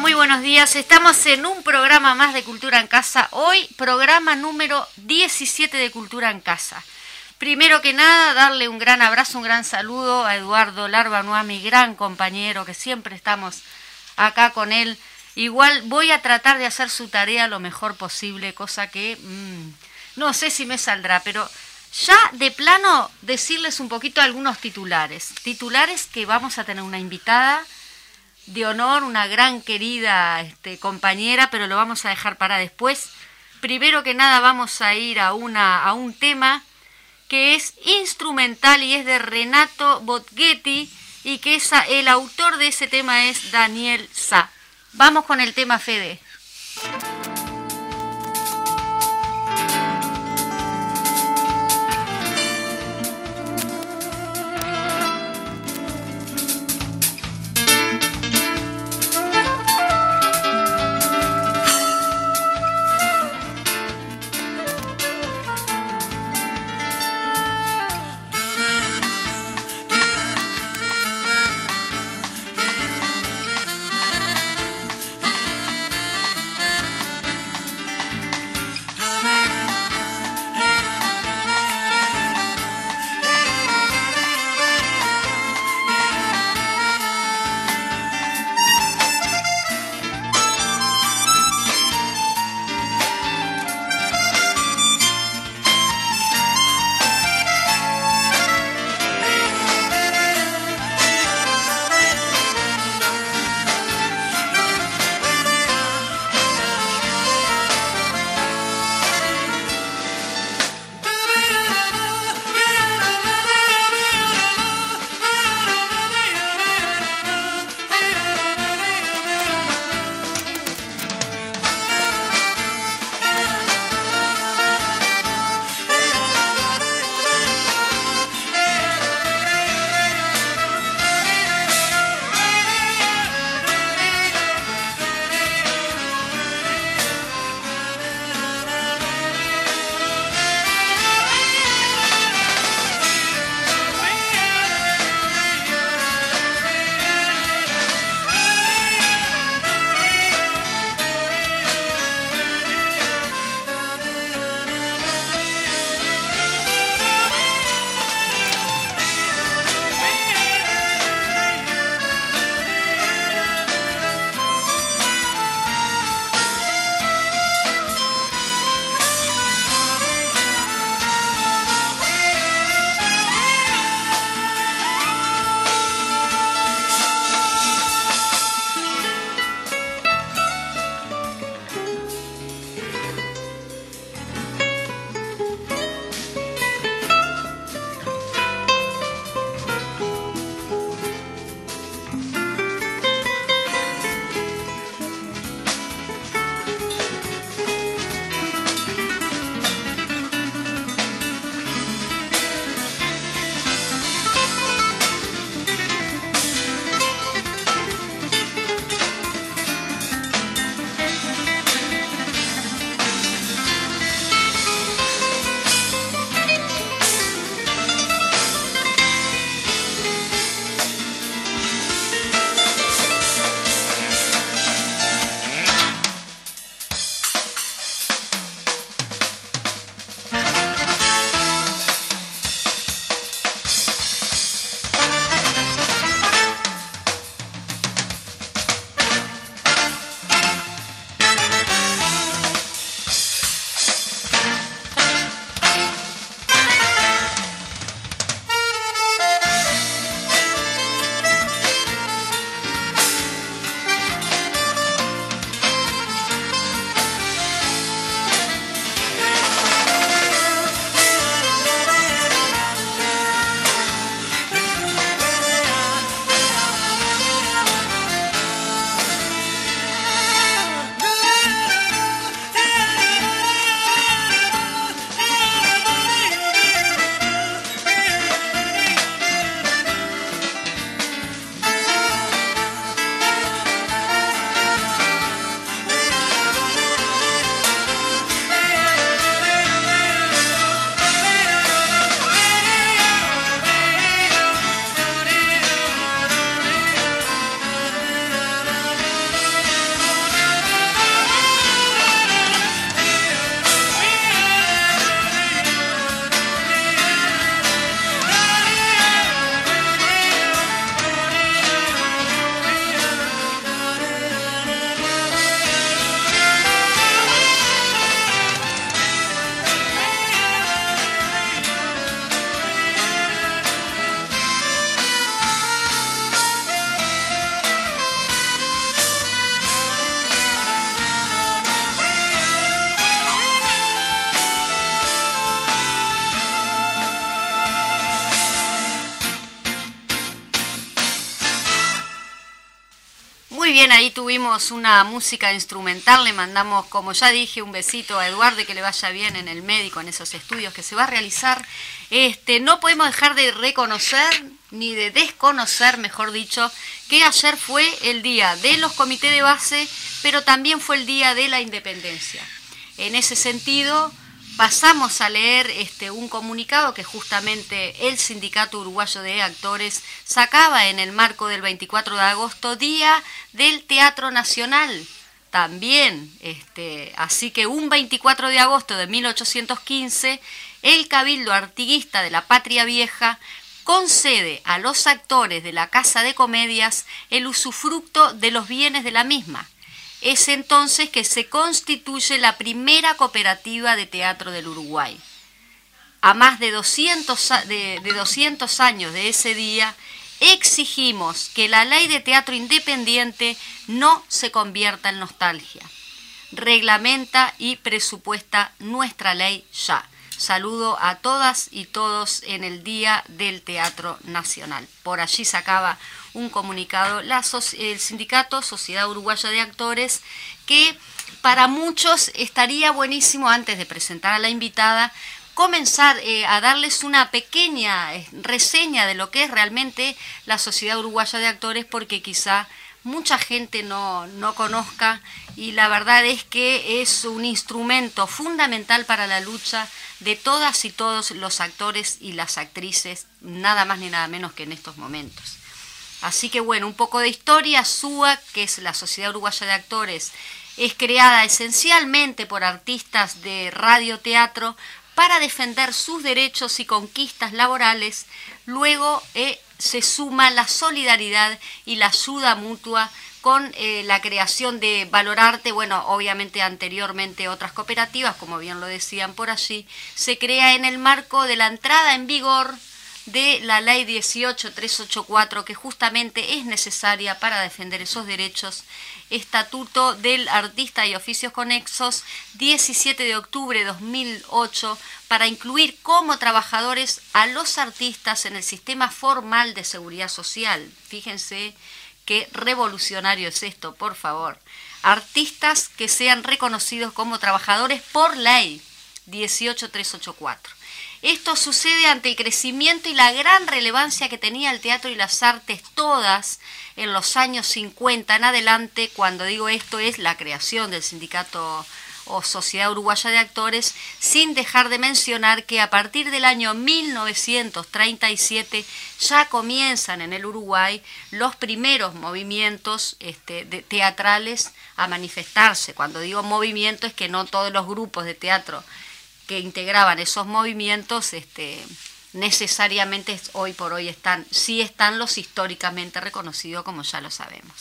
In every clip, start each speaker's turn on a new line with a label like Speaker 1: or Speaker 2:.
Speaker 1: muy buenos días. Estamos en un programa más de Cultura en Casa. Hoy, programa número 17 de Cultura en Casa. Primero que nada, darle un gran abrazo, un gran saludo a Eduardo Larbanua, mi gran compañero, que siempre estamos acá con él. Igual voy a tratar de hacer su tarea lo mejor posible, cosa que mmm, no sé si me saldrá, pero ya de plano decirles un poquito algunos titulares. Titulares que vamos a tener una invitada de honor, una gran querida este, compañera, pero lo vamos a dejar para después. Primero que nada vamos a ir a, una, a un tema que es instrumental y es de Renato Botghetti y que el autor de ese tema es Daniel Sa. Vamos con el tema Fede. Una música instrumental, le mandamos, como ya dije, un besito a Eduardo, que le vaya bien en el médico, en esos estudios que se va a realizar. Este, no podemos dejar de reconocer, ni de desconocer, mejor dicho, que ayer fue el día de los comités de base, pero también fue el día de la independencia. En ese sentido, pasamos a leer este, un comunicado que justamente el Sindicato Uruguayo de Actores sacaba en el marco del 24 de agosto, Día del Teatro Nacional. También, este, así que un 24 de agosto de 1815, el Cabildo Artiguista de la Patria Vieja concede a los actores de la Casa de Comedias el usufructo de los bienes de la misma es entonces que se constituye la primera cooperativa de teatro del Uruguay. A más de 200, de, 200 años de ese día, exigimos que la ley de teatro independiente no se convierta en nostalgia. Reglamenta y presupuesta nuestra ley ya. Saludo a todas y todos en el Día del Teatro Nacional. Por allí sacaba un comunicado el sindicato Sociedad Uruguaya de Actores que para muchos estaría buenísimo antes de presentar a la invitada comenzar eh, a darles una pequeña eh, reseña de lo que es realmente la Sociedad Uruguaya de Actores porque quizá mucha gente no, no, conozca y la verdad es que es un instrumento fundamental para la lucha de todas y todos los actores y las actrices, nada más ni nada menos que en estos momentos. Así que bueno, un poco de historia. SUA, que es la Sociedad Uruguaya de Actores, es creada esencialmente por artistas de radioteatro para defender sus derechos y conquistas laborales. Luego eh, se suma la solidaridad y la ayuda mutua con eh, la creación de Valorarte, bueno, obviamente anteriormente otras cooperativas, como bien lo decían por allí, se crea en el marco de la entrada en vigor de la ley 18384 que justamente es necesaria para defender esos derechos. Estatuto del Artista y Oficios Conexos 17 de octubre de 2008 para incluir como trabajadores a los artistas en el sistema formal de seguridad social. Fíjense qué revolucionario es esto, por favor. Artistas que sean reconocidos como trabajadores por ley 18384. Esto sucede ante el crecimiento y la gran relevancia que tenía el teatro y las artes todas en los años 50 en adelante. Cuando digo esto es la creación del sindicato o Sociedad Uruguaya de Actores, sin dejar de mencionar que a partir del año 1937 ya comienzan en el Uruguay los primeros movimientos este, teatrales a manifestarse. Cuando digo movimiento es que no todos los grupos de teatro que integraban esos movimientos este, necesariamente hoy por hoy están, sí están los históricamente reconocidos como ya lo sabemos.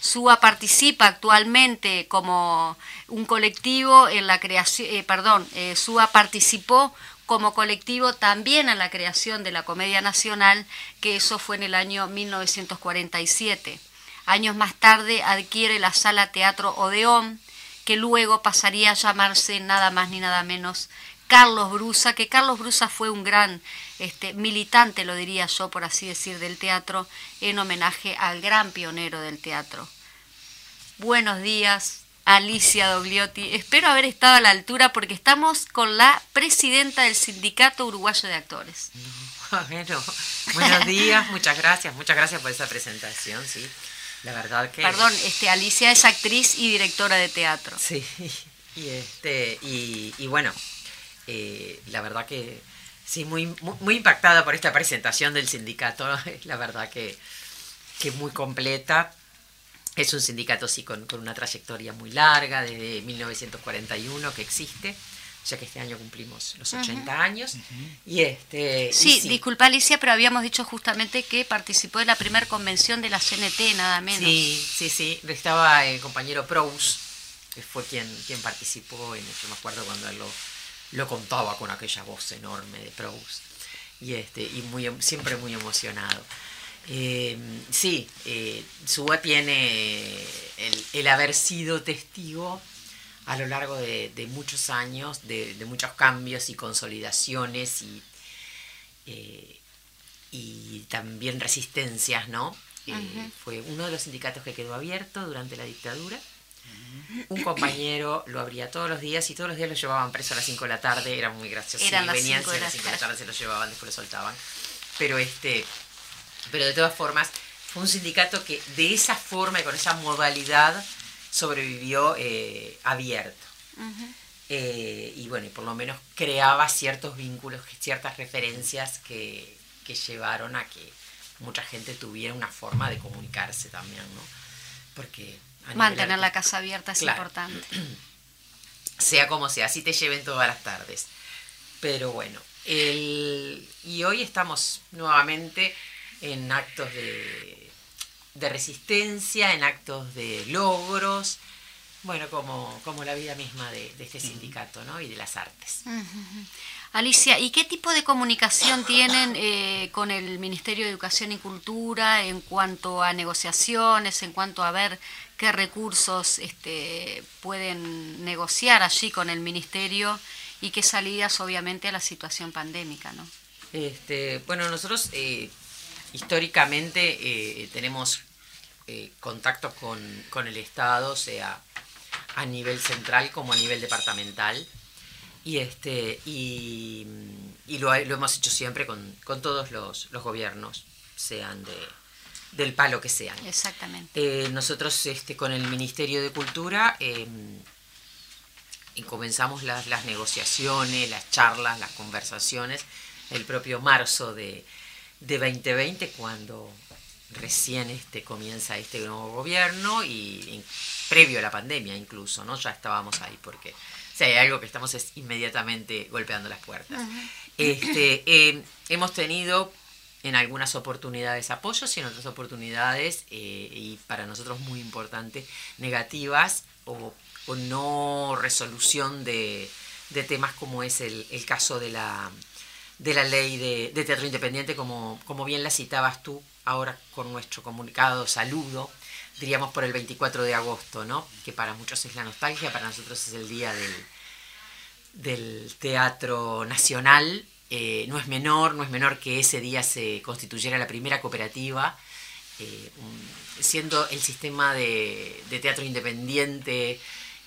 Speaker 1: SUA participa actualmente como un colectivo en la creación, eh, perdón, eh, SUA participó como colectivo también en la creación de la Comedia Nacional, que eso fue en el año 1947. Años más tarde adquiere la Sala Teatro Odeón, que luego pasaría a llamarse nada más ni nada menos Carlos Brusa, que Carlos Brusa fue un gran este, militante, lo diría yo, por así decir, del teatro, en homenaje al gran pionero del teatro. Buenos días, Alicia Dogliotti. Espero haber estado a la altura porque estamos con la presidenta del Sindicato Uruguayo de Actores.
Speaker 2: Bueno, buenos días, muchas gracias, muchas gracias por esa presentación, sí. La verdad que...
Speaker 1: Perdón, este, Alicia es actriz y directora de teatro.
Speaker 2: Sí, y, este, y bueno, eh, la verdad que sí, muy, muy, impactada por esta presentación del sindicato, la verdad que, que muy completa. Es un sindicato sí con, una trayectoria muy larga, desde 1941 que existe ya que este año cumplimos los 80 años. y este,
Speaker 1: sí, disculpa Alicia, pero habíamos dicho justamente que participó de la primera convención de la CNT, nada menos.
Speaker 2: Sí, sí, sí. Estaba el compañero Prous, que fue quien, quien participó, y yo me acuerdo cuando él lo, lo contaba con aquella voz enorme de Proust y, este, y muy, em, siempre muy emocionado. Eh, sí, eh, Suba tiene el, haber sido testigo a lo largo de, muchos años, de, muchos cambios y consolidaciones y, eh, y también resistencias, ¿no? que fue uno de los sindicatos que quedó abierto durante la dictadura. Un compañero lo abría todos los días y todos los días lo llevaban preso a las 5 de la tarde, era muy gracioso.
Speaker 1: Eran las
Speaker 2: venían
Speaker 1: cinco
Speaker 2: a
Speaker 1: la
Speaker 2: las 5 de la
Speaker 1: tarde.
Speaker 2: se lo llevaban, después lo soltaban. Pero este, pero de todas formas, fue un sindicato que de esa forma y con esa modalidad sobrevivió eh, abierto. Eh, y bueno, y por lo menos creaba ciertos vínculos, ciertas referencias que, que llevaron a que mucha gente tuviera una forma de comunicarse también, ¿no? Porque
Speaker 1: Mantener la casa abierta es
Speaker 2: Claro.
Speaker 1: importante.
Speaker 2: sea como sea, así te lleven todas las tardes. Pero bueno, el- y hoy estamos nuevamente en actos de, de resistencia, en actos de logros, bueno, como, como la vida misma de, de este sindicato ¿no? y de las artes.
Speaker 1: Alicia, ¿y qué tipo de comunicación tienen eh, con el Ministerio de Educación y Cultura en cuanto a negociaciones, en cuanto a ver qué recursos este, pueden negociar allí con el Ministerio y qué salidas, obviamente, a la situación pandémica, ¿no?
Speaker 2: Este, bueno, nosotros eh, históricamente eh, tenemos eh, contactos con, con el Estado, sea a nivel central como a nivel departamental. Y, este, y, y lo, lo hemos hecho siempre con, con todos los, los gobiernos, sean de, del palo que sean.
Speaker 1: Exactamente.
Speaker 2: Eh, nosotros este, con el Ministerio de Cultura eh, y comenzamos las, las negociaciones, las charlas, las conversaciones el propio marzo de, de 2020 cuando recién este, comienza este nuevo gobierno y, y previo a la pandemia incluso, ¿no? Ya estábamos ahí porque si hay algo que estamos es inmediatamente golpeando las puertas. este, eh, hemos tenido en algunas oportunidades apoyos y en otras oportunidades, eh, y para nosotros muy importante, negativas o, no resolución de, de, temas como es el, el caso de la, de la ley de, de, independiente, como, como bien la citabas tú ahora con nuestro comunicado saludo, diríamos por el 24 de agosto, ¿no? que para muchos es la nostalgia, para nosotros es el día del, del teatro nacional. Eh, no es menor, no es menor que ese día se constituyera la primera cooperativa, eh, un, siendo el sistema de, de teatro independiente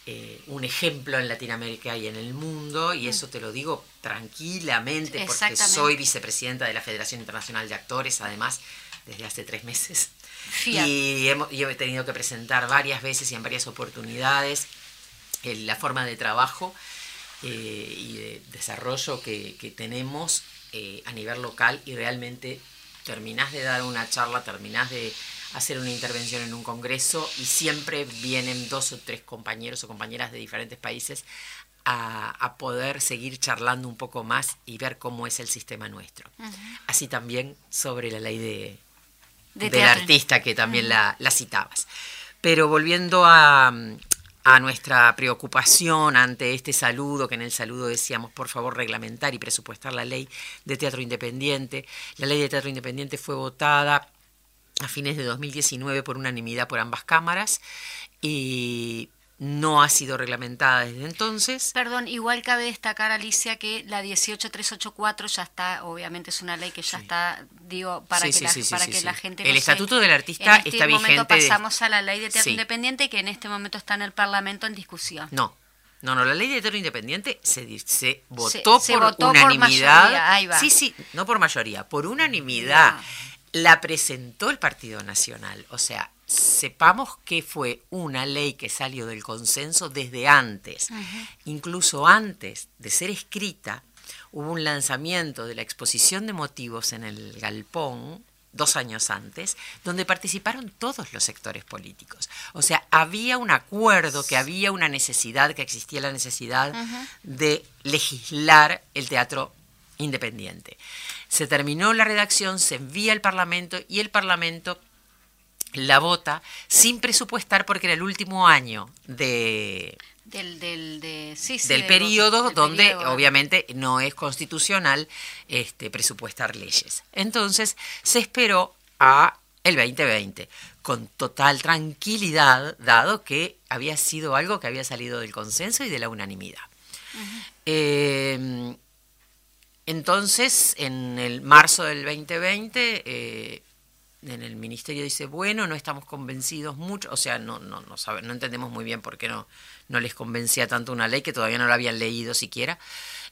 Speaker 2: eh, un ejemplo en Latinoamérica y en el mundo, y eso te lo digo tranquilamente porque soy vicepresidenta de la Federación Internacional de Actores, además, desde hace tres meses. Y, hemos, y he tenido que presentar varias veces y en varias oportunidades la forma de trabajo eh, y de desarrollo que, que tenemos eh, a nivel local y realmente terminás de dar una charla, terminás de hacer una intervención en un congreso y siempre vienen dos o tres compañeros o compañeras de diferentes países a, a poder seguir charlando un poco más y ver cómo es el sistema nuestro. Uh -huh. Así también sobre la ley de, de del artista que también uh -huh. la, la citabas. Pero volviendo a, a nuestra preocupación ante este saludo, que en el saludo decíamos, por favor, reglamentar y presupuestar la ley de teatro independiente. La ley de teatro independiente fue votada a fines de 2019 por unanimidad por ambas cámaras y no ha sido reglamentada desde entonces.
Speaker 1: Perdón, igual cabe destacar, Alicia, que la 18384 ya está, obviamente es una ley que ya sí. está, digo, para
Speaker 2: sí,
Speaker 1: que,
Speaker 2: sí,
Speaker 1: la, para que la gente...
Speaker 2: El Estatuto del Artista
Speaker 1: en este
Speaker 2: está
Speaker 1: momento
Speaker 2: vigente...
Speaker 1: pasamos a la ley de teatro independiente que en este momento está en el Parlamento en discusión.
Speaker 2: No, no, no, la ley de teatro independiente se, se votó
Speaker 1: se, se
Speaker 2: por
Speaker 1: votó
Speaker 2: unanimidad.
Speaker 1: Por mayoría, ahí va.
Speaker 2: Sí, sí, no por mayoría, por unanimidad. No. La presentó el Partido Nacional. O sea, sepamos que fue una ley que salió del consenso desde antes. Incluso antes de ser escrita, hubo un lanzamiento de la exposición de motivos en el Galpón dos años antes, donde participaron todos los sectores políticos. O sea, había un acuerdo, que había una necesidad, que existía la necesidad de legislar el teatro independiente. Se terminó la redacción, se envía al Parlamento y el Parlamento la vota sin presupuestar porque era el último año de,
Speaker 1: del, del, de, sí, sí,
Speaker 2: del
Speaker 1: del,
Speaker 2: periodo
Speaker 1: del
Speaker 2: donde
Speaker 1: periodo.
Speaker 2: obviamente no es constitucional este, presupuestar leyes. Entonces se esperó a el 2020 con total tranquilidad, dado que había sido algo que había salido del consenso y de la unanimidad. Uh -huh. eh, entonces, en el marzo del 2020, eh, en el ministerio dice, bueno, no estamos convencidos mucho, o sea, no, no, no, sabe, no entendemos muy bien por qué no, no les convencía tanto una ley que todavía no la habían leído siquiera.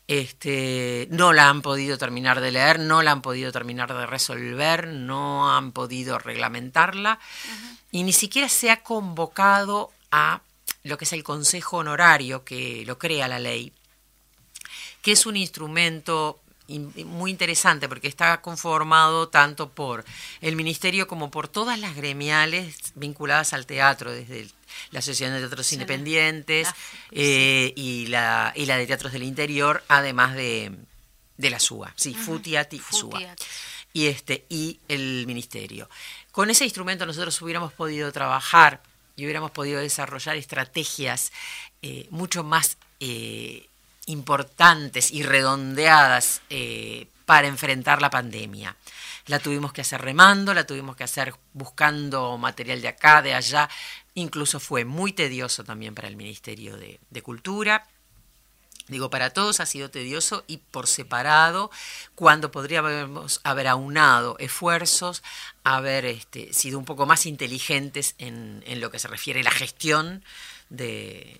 Speaker 2: Este, no la han podido terminar de leer, no la han podido terminar de resolver, no han podido reglamentarla y ni siquiera se ha convocado a lo que es el Consejo Honorario que lo crea la ley, que es un instrumento muy interesante porque está conformado tanto por el ministerio como por todas las gremiales vinculadas al teatro, desde la Asociación de Teatros Independientes eh, y, la, y la de Teatros del Interior, además de, de la SUA, sí, FUTIAT y SUA. Y, este, y el ministerio. Con ese instrumento nosotros hubiéramos podido trabajar y hubiéramos podido desarrollar estrategias eh, mucho más eh, importantes y redondeadas eh, para enfrentar la pandemia. La tuvimos que hacer remando, la tuvimos que hacer buscando material de acá, de allá. Incluso fue muy tedioso también para el Ministerio de, Cultura. Digo, para todos ha sido tedioso y por separado, cuando podríamos haber aunado esfuerzos, haber este, sido un poco más inteligentes en, en lo que se refiere a la gestión de,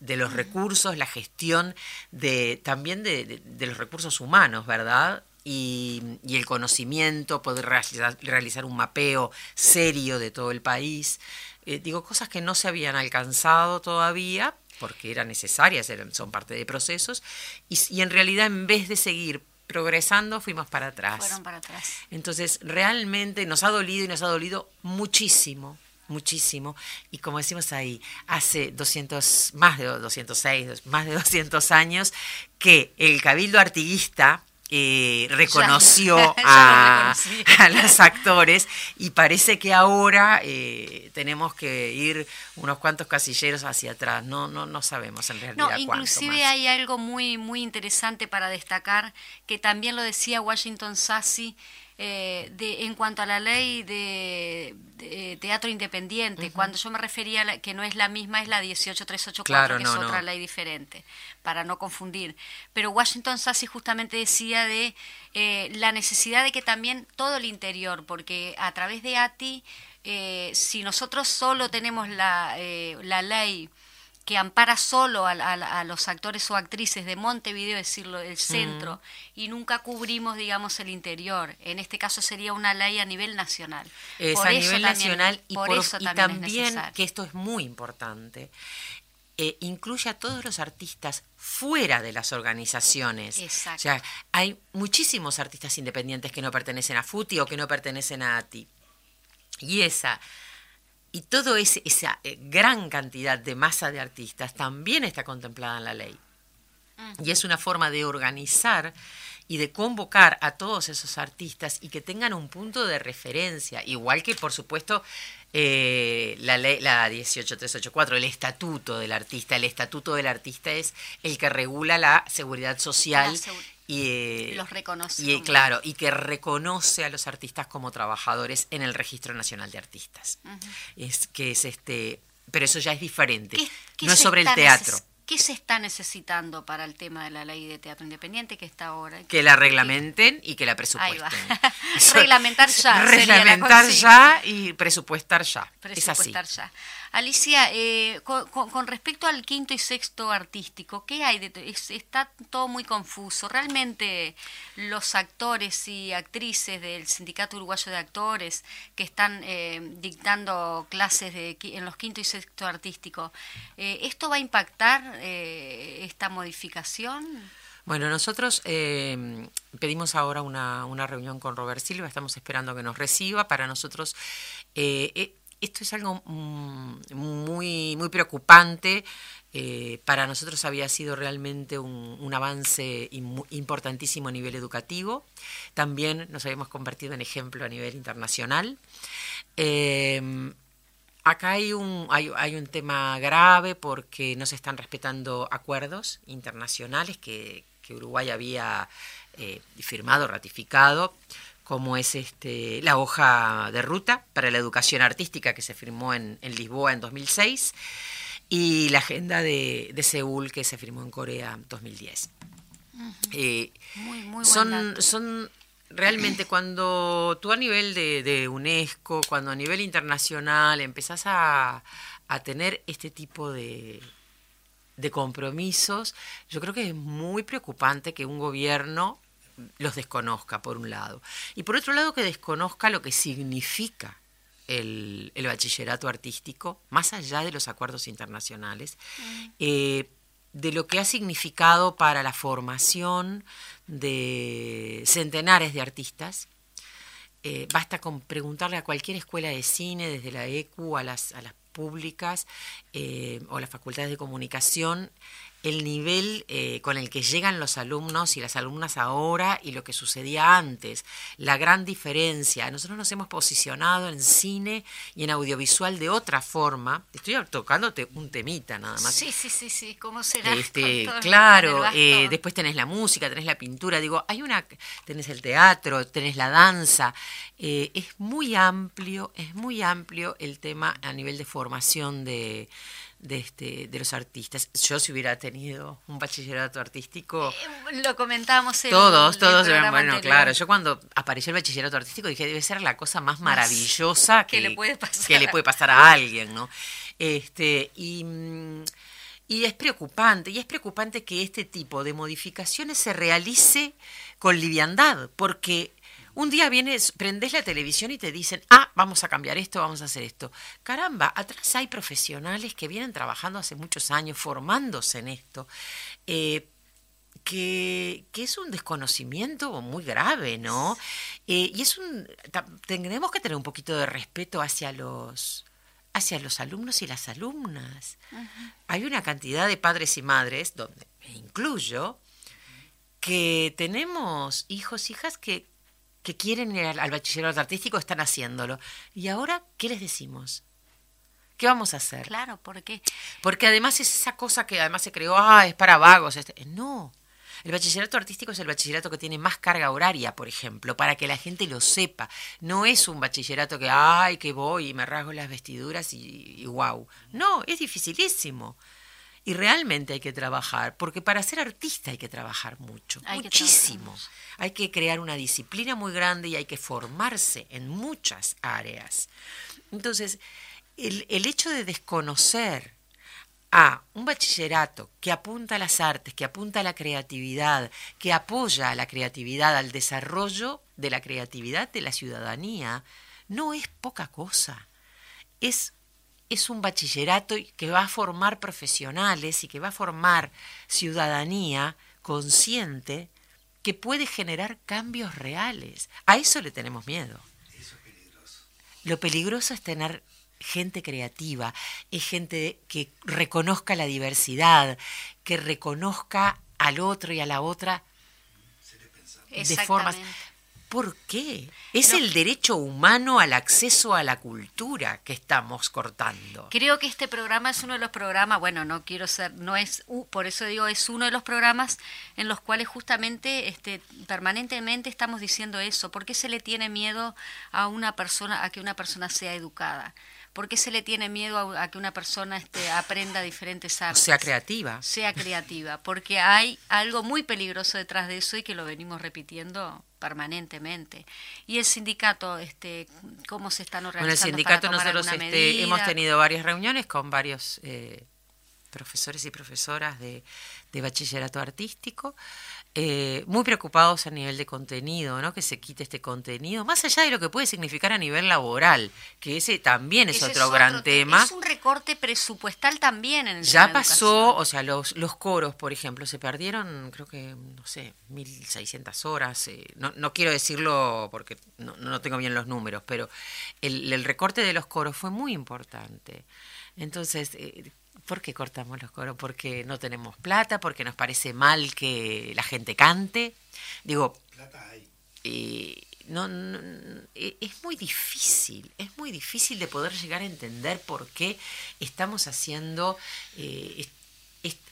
Speaker 2: de los recursos, la gestión de, también de, los recursos humanos, ¿verdad? Y, el conocimiento, poder realizar, un mapeo serio de todo el país. Eh, digo, cosas que no se habían alcanzado todavía porque eran necesarias, eran, son parte de procesos, y, y en realidad en vez de seguir progresando, fuimos para atrás.
Speaker 1: Fueron para atrás.
Speaker 2: Entonces, realmente nos ha dolido y nos ha dolido muchísimo muchísimo. Y como decimos ahí, hace 200, más de 206, más de 200 años, que el cabildo artiguista eh, reconoció a, los actores y parece que ahora eh, tenemos que ir unos cuantos casilleros hacia atrás. No, no, no sabemos en realidad.
Speaker 1: No, inclusive hay algo muy, muy interesante para destacar que también lo decía Washington Sassi eh, de, en cuanto a la ley de, teatro independiente, cuando yo me refería a que no es la misma, es la 18384, que es otra ley diferente, para no confundir. Pero Washington Sassi justamente decía de eh, la necesidad de que también todo el interior, porque a través de ATI, eh, si nosotros solo tenemos la, la ley, que ampara solo a, los actores o actrices de Montevideo, es decir, el centro, y nunca cubrimos, digamos, el interior. En este caso sería una ley a nivel nacional.
Speaker 2: Es a nivel nacional y, por, eso también, que esto es muy importante, eh, incluye a todos los artistas fuera de las organizaciones.
Speaker 1: Exacto.
Speaker 2: O sea, hay muchísimos artistas independientes que no pertenecen a FUTI o que no pertenecen a ATI. Y esa y toda esa eh, gran cantidad de masa de artistas también está contemplada en la ley. Y es una forma de organizar y de convocar a todos esos artistas y que tengan un punto de referencia, igual que por supuesto eh, la ley, la 18384, el estatuto del artista. El estatuto del artista es el que regula la seguridad social y
Speaker 1: eh, los reconoce.
Speaker 2: Y claro, y que reconoce a los artistas como trabajadores en el Registro Nacional de Artistas. Es que es este, pero eso ya es diferente. no es sobre el teatro.
Speaker 1: ¿Qué se está necesitando para el tema de la ley de teatro independiente que está ahora?
Speaker 2: Que la reglamenten y que la presupuesten.
Speaker 1: Reglamentar ya.
Speaker 2: Reglamentar ya y presupuestar ya.
Speaker 1: Presupuestar es así. ya. Alicia, eh, con, respecto al quinto y sexto artístico, ¿qué hay? De, está todo muy confuso. ¿Realmente los actores y actrices del Sindicato Uruguayo de Actores que están eh, dictando clases en los quinto y sexto artístico, eh, ¿esto va a impactar esta modificación?
Speaker 2: Bueno, nosotros pedimos ahora una, una, reunión con Robert Silva, estamos esperando que nos reciba. Para nosotros esto es algo mm, muy, muy preocupante. Eh, para nosotros había sido realmente un, avance importantísimo a nivel educativo. También nos habíamos convertido en ejemplo a nivel internacional. Em, acá hay un, hay, un tema grave porque no se están respetando acuerdos internacionales que, Uruguay había eh, firmado, ratificado como es este, la hoja de ruta para la educación artística que se firmó en, Lisboa en 2006 y la agenda de, Seúl que se firmó en Corea en 2010.
Speaker 1: Eh, muy,
Speaker 2: son, son realmente cuando tú a nivel de, UNESCO, cuando a nivel internacional empezás a, tener este tipo de, de compromisos, yo creo que es muy preocupante que un gobierno los desconozca, por un lado. Y por otro lado, que desconozca lo que significa el, bachillerato artístico, más allá de los acuerdos internacionales, mm. eh, de lo que ha significado para la formación de centenares de artistas. Eh, basta con preguntarle a cualquier escuela de cine, desde la ECU a las, a las públicas eh, o las facultades de comunicación, el nivel eh, con el que llegan los alumnos y las alumnas ahora y lo que sucedía antes, la gran diferencia. Nosotros nos hemos posicionado en cine y en audiovisual de otra forma. Estoy tocándote un temita nada más.
Speaker 1: Sí, sí, sí, sí, ¿cómo será?
Speaker 2: Este, claro, eh, después tenés la música, tenés la pintura, digo, hay una, tenés el teatro, tenés la danza. Eh, es muy amplio, es muy amplio el tema a nivel de formación de de, este, de los artistas. Yo si hubiera tenido un bachillerato artístico...
Speaker 1: Eh, lo comentábamos
Speaker 2: en Todos, todos. bueno, claro, yo cuando apareció el bachillerato artístico dije, debe ser la cosa más maravillosa que,
Speaker 1: le puede pasar,
Speaker 2: que le puede pasar a alguien, ¿no? Este, y... Y es preocupante, y es preocupante que este tipo de modificaciones se realice con liviandad, porque un día vienes, prendes la televisión y te dicen, ah, vamos a cambiar esto, vamos a hacer esto. Caramba, atrás hay profesionales que vienen trabajando hace muchos años, formándose en esto. Eh, que, es un desconocimiento muy grave, ¿no? Eh, y es un. Tenemos que tener un poquito de respeto hacia los hacia los alumnos y las alumnas. Hay una cantidad de padres y madres, donde me incluyo, que tenemos hijos, hijas que que quieren ir al, bachillerato artístico están haciéndolo. ¿Y ahora qué les decimos? ¿Qué vamos a hacer?
Speaker 1: Claro, ¿por qué?
Speaker 2: Porque además es esa cosa que además se creó, ah, es para vagos. Este. No, el bachillerato artístico es el bachillerato que tiene más carga horaria, por ejemplo, para que la gente lo sepa. No es un bachillerato que, ay, que voy y me rasgo las vestiduras y, y wow. No, es dificilísimo. Y realmente hay que trabajar, porque para ser artista hay que trabajar mucho, muchísimo. hay que crear una disciplina muy grande y hay que formarse en muchas áreas. Entonces, el, el hecho de desconocer a un bachillerato que apunta a las artes, que apunta a la creatividad, que apoya a la creatividad, al desarrollo de la creatividad de la ciudadanía, no es poca cosa. Es es un bachillerato que va a formar profesionales y que va a formar ciudadanía consciente que puede generar cambios reales. A eso le tenemos miedo. Eso es peligroso. Lo peligroso es tener gente creativa, es gente que reconozca la diversidad, que reconozca al otro y a la otra de formas ¿Por qué? Es el derecho humano al acceso a la cultura que estamos cortando.
Speaker 1: Creo que este programa es uno de los programas, bueno, no quiero ser, no es, por eso digo, es uno de los programas en los cuales justamente este, permanentemente estamos diciendo eso. ¿Por qué se le tiene miedo a una persona, a que una persona sea educada? ¿Por qué se le tiene miedo a, que una persona este, aprenda diferentes artes?
Speaker 2: Sea creativa.
Speaker 1: Sea creativa, porque hay algo muy peligroso detrás de eso y que lo venimos repitiendo permanentemente. Y el sindicato, este, ¿cómo se están organizando?
Speaker 2: Bueno, el sindicato nosotros este, hemos tenido varias reuniones con varios eh, profesores y profesoras de, de bachillerato artístico. Eh, muy preocupados a nivel de contenido, ¿no? que se quite este contenido, más allá de lo que puede significar a nivel laboral, que ese también es otro gran tema.
Speaker 1: Es un recorte presupuestal también en el
Speaker 2: Ya pasó, o sea, los, los coros, por ejemplo, se perdieron, creo que, no sé, 1.600 horas, eh, no, no quiero decirlo porque no, no tengo bien los números, pero el, el recorte de los coros fue muy importante. Entonces, eh, ¿Por qué cortamos los coros? Porque no tenemos plata, porque nos parece mal que la gente cante. Digo, plata hay. no, e, es muy difícil, es muy difícil de poder llegar a entender por qué estamos haciendo eh,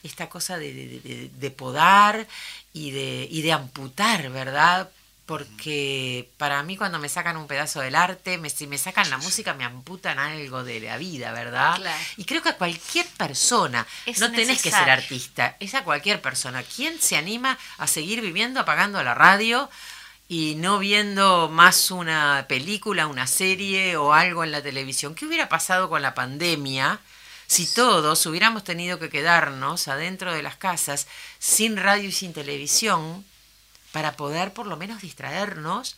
Speaker 2: esta cosa de, de, podar y de, y de amputar, ¿verdad? Porque para mí cuando me sacan un pedazo del arte, me, si me sacan la música, me amputan algo de la vida, ¿verdad? Y creo que a cualquier persona, no tenés que ser artista, es a cualquier persona. ¿Quién se anima a seguir viviendo apagando la radio y no viendo más una película, una serie o algo en la televisión. ¿Qué hubiera pasado con la pandemia si todos hubiéramos tenido que quedarnos adentro de las casas sin radio y sin televisión para poder por lo menos distraernos,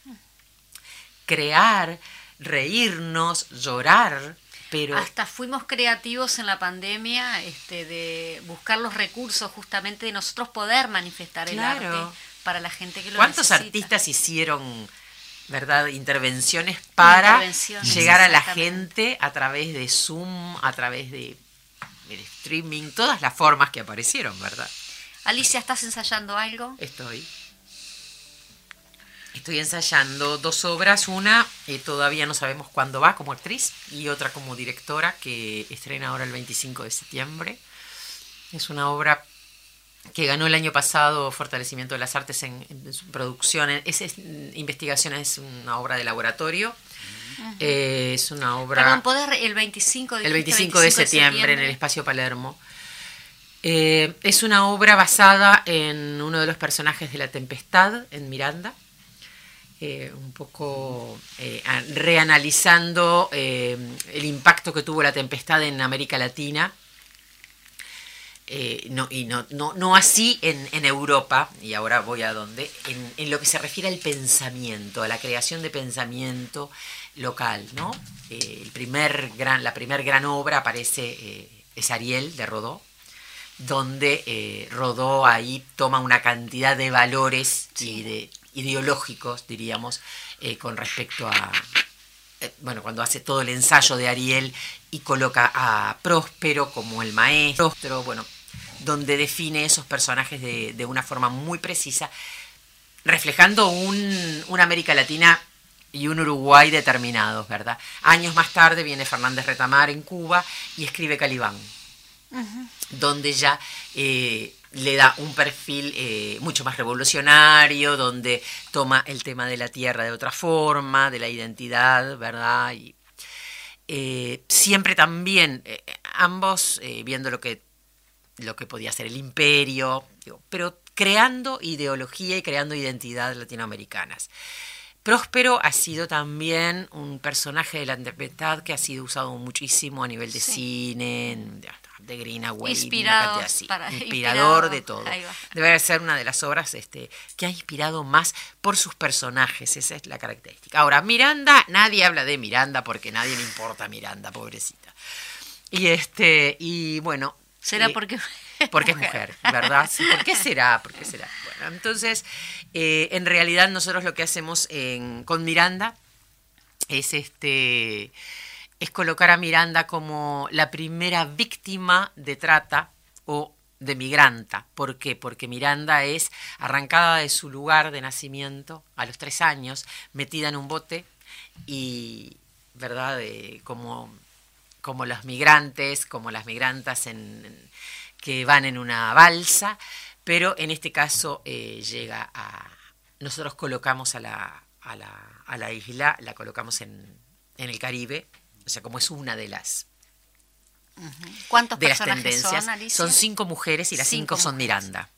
Speaker 2: crear, reírnos, llorar? Pero
Speaker 1: hasta fuimos creativos en la pandemia este, de buscar los recursos justamente de nosotros poder manifestar el arte para la gente que lo
Speaker 2: ¿Cuántos artistas hicieron, verdad, intervenciones para llegar a la gente a través de Zoom, a través de, streaming, todas las formas que aparecieron, verdad?
Speaker 1: Alicia, ¿estás ensayando algo?
Speaker 2: Estoy. Estoy ensayando dos obras, una eh, todavía no sabemos cuándo va como actriz y otra como directora que estrena ahora el 25 de septiembre. Es una obra que ganó el año pasado Fortalecimiento de las Artes en, su producción. Es, investigación es una obra de laboratorio. Eh, es una obra...
Speaker 1: Perdón, poder el 25
Speaker 2: de, el 25 de, septiembre, en el Espacio Palermo. Eh, es una obra basada en uno de los personajes de La Tempestad, en Miranda. Eh, un poco reanalizando el impacto que tuvo la tempestad en América Latina eh, no, y no, no, no así en, en, Europa, y ahora voy a dónde, en, en, lo que se refiere al pensamiento, a la creación de pensamiento local, ¿no? Eh, el primer gran, la primera gran obra aparece, eh, es Ariel de Rodó, donde Rodó ahí toma una cantidad de valores y de, ideológicos, diríamos, con respecto a, bueno, cuando hace todo el ensayo de Ariel y coloca a Próspero como el maestro, bueno, donde define esos personajes de, una forma muy precisa, reflejando un, una América Latina y un Uruguay determinados, ¿verdad? Años más tarde viene Fernández Retamar en Cuba y escribe Calibán, donde ya eh, le da un perfil eh, mucho más revolucionario, donde toma el tema de la tierra de otra forma, de la identidad, ¿verdad? Y eh, siempre también, ambos viendo lo que lo que podía ser el imperio, pero creando ideología y creando identidad latinoamericanas. Próspero ha sido también un personaje de la tempestad que ha sido usado muchísimo a nivel de cine, de Greenaway,
Speaker 1: inspirado,
Speaker 2: inspirador de todo. Debe ser una de las obras este, que ha inspirado más por sus personajes, esa es la característica. Ahora, Miranda, nadie habla de Miranda porque nadie le importa Miranda, pobrecita. Y este, y bueno,
Speaker 1: ¿Será porque
Speaker 2: porque es mujer, ¿verdad? ¿Por qué será? ¿Por qué será? Bueno, entonces, eh, en realidad nosotros lo que hacemos con Miranda es este es colocar a Miranda como la primera víctima de trata o de migranta. ¿Por qué? Porque Miranda es arrancada de su lugar de nacimiento a los tres años, metida en un bote y, ¿verdad? como como los migrantes, como las migrantas en, que van en una balsa, pero en este caso eh, llega a... Nosotros colocamos a la, a la, a la isla, la colocamos en, en, el Caribe, o sea, como es una de las...
Speaker 1: ¿Cuántos
Speaker 2: de las tendencias. Son, cinco mujeres y las cinco, son Miranda.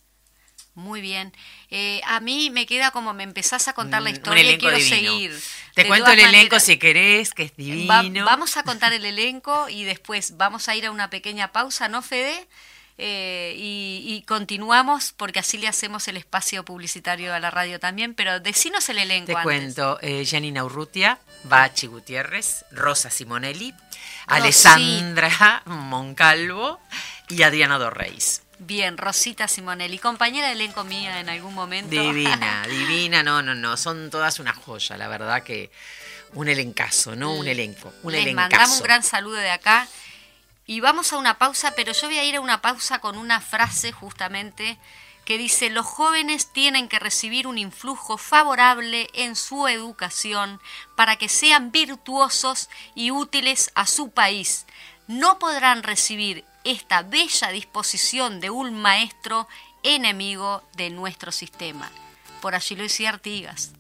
Speaker 1: Muy bien. Eh, a mí me queda como me empezás a contar la historia y quiero seguir.
Speaker 2: Te cuento el elenco si querés, que es divino.
Speaker 1: vamos a contar el elenco y después vamos a ir a una pequeña pausa, ¿no, Fede? Eh, y, continuamos porque así le hacemos el espacio publicitario a la radio también, pero decinos el elenco.
Speaker 2: Te cuento, eh, Janina Urrutia, Bachi Gutiérrez, Rosa Simonelli, Alessandra Moncalvo y Adriana Dorreis.
Speaker 1: Bien, Rosita Simonelli, compañera de elenco mía en algún momento.
Speaker 2: Divina, divina, no, no, no, son todas una joya, la verdad que un elencazo, ¿no? Un elenco, un Les
Speaker 1: mandamos un gran saludo de acá y vamos a una pausa, pero yo voy a ir a una pausa con una frase justamente que dice, los jóvenes tienen que recibir un influjo favorable en su educación para que sean virtuosos y útiles a su país. No podrán recibir esta bella disposición de un maestro enemigo de nuestro sistema. Por allí lo decía Artigas.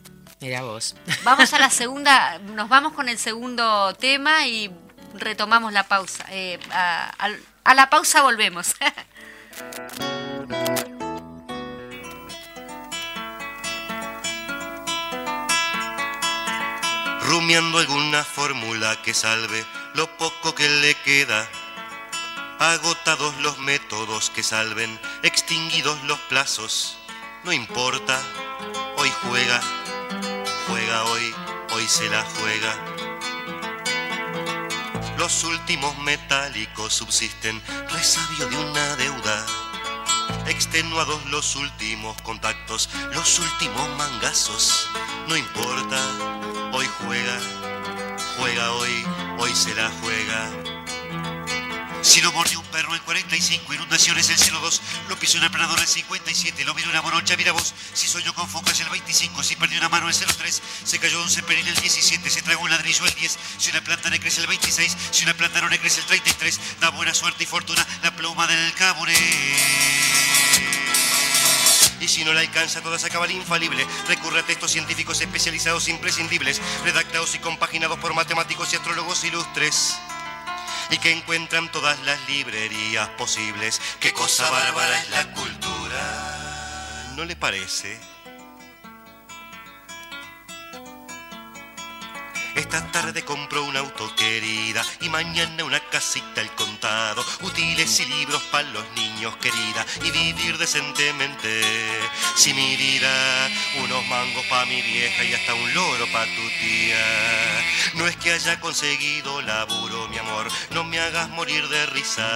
Speaker 2: Mira vos.
Speaker 1: Vamos a la segunda, nos vamos con el segundo tema y retomamos la pausa. Eh, a la pausa volvemos.
Speaker 3: rumiando alguna fórmula que salve lo poco que le queda. Agotados los métodos que salven, extinguidos los plazos, no importa, hoy juega, juega hoy, hoy se la juega. Los últimos metálicos subsisten, resabio de una deuda. Extenuados los últimos contactos, los últimos mangazos, no importa, hoy juega, juega hoy, hoy se la juega. Si lo mordió un perro en 45, inundaciones el 02, lo pisó en el planador el 57, lo miró una morocha, mira vos, si soñó con focas el 25, si perdió una mano el 03, se cayó un cepelín el 17, se tragó un ladrillo el 10, si una planta le crece el 26, si una planta no le crece el 33, da buena suerte y fortuna la pluma del caburé. Y si no le alcanza toda esa cabal infalible, recurre a textos científicos especializados imprescindibles, redactados y compaginados por matemáticos y astrólogos ilustres y que encuentran todas las librerías posibles. Qué cosa bárbara es la cultura. ¿No le parece? Esta tarde compro un auto querida y mañana una casita al contado, útiles y libros para los niños querida y vivir decentemente. Si mi vida, unos mangos pa' mi vieja y hasta un loro pa' tu tía. No es que haya conseguido laburo, mi amor, no me hagas morir de risa.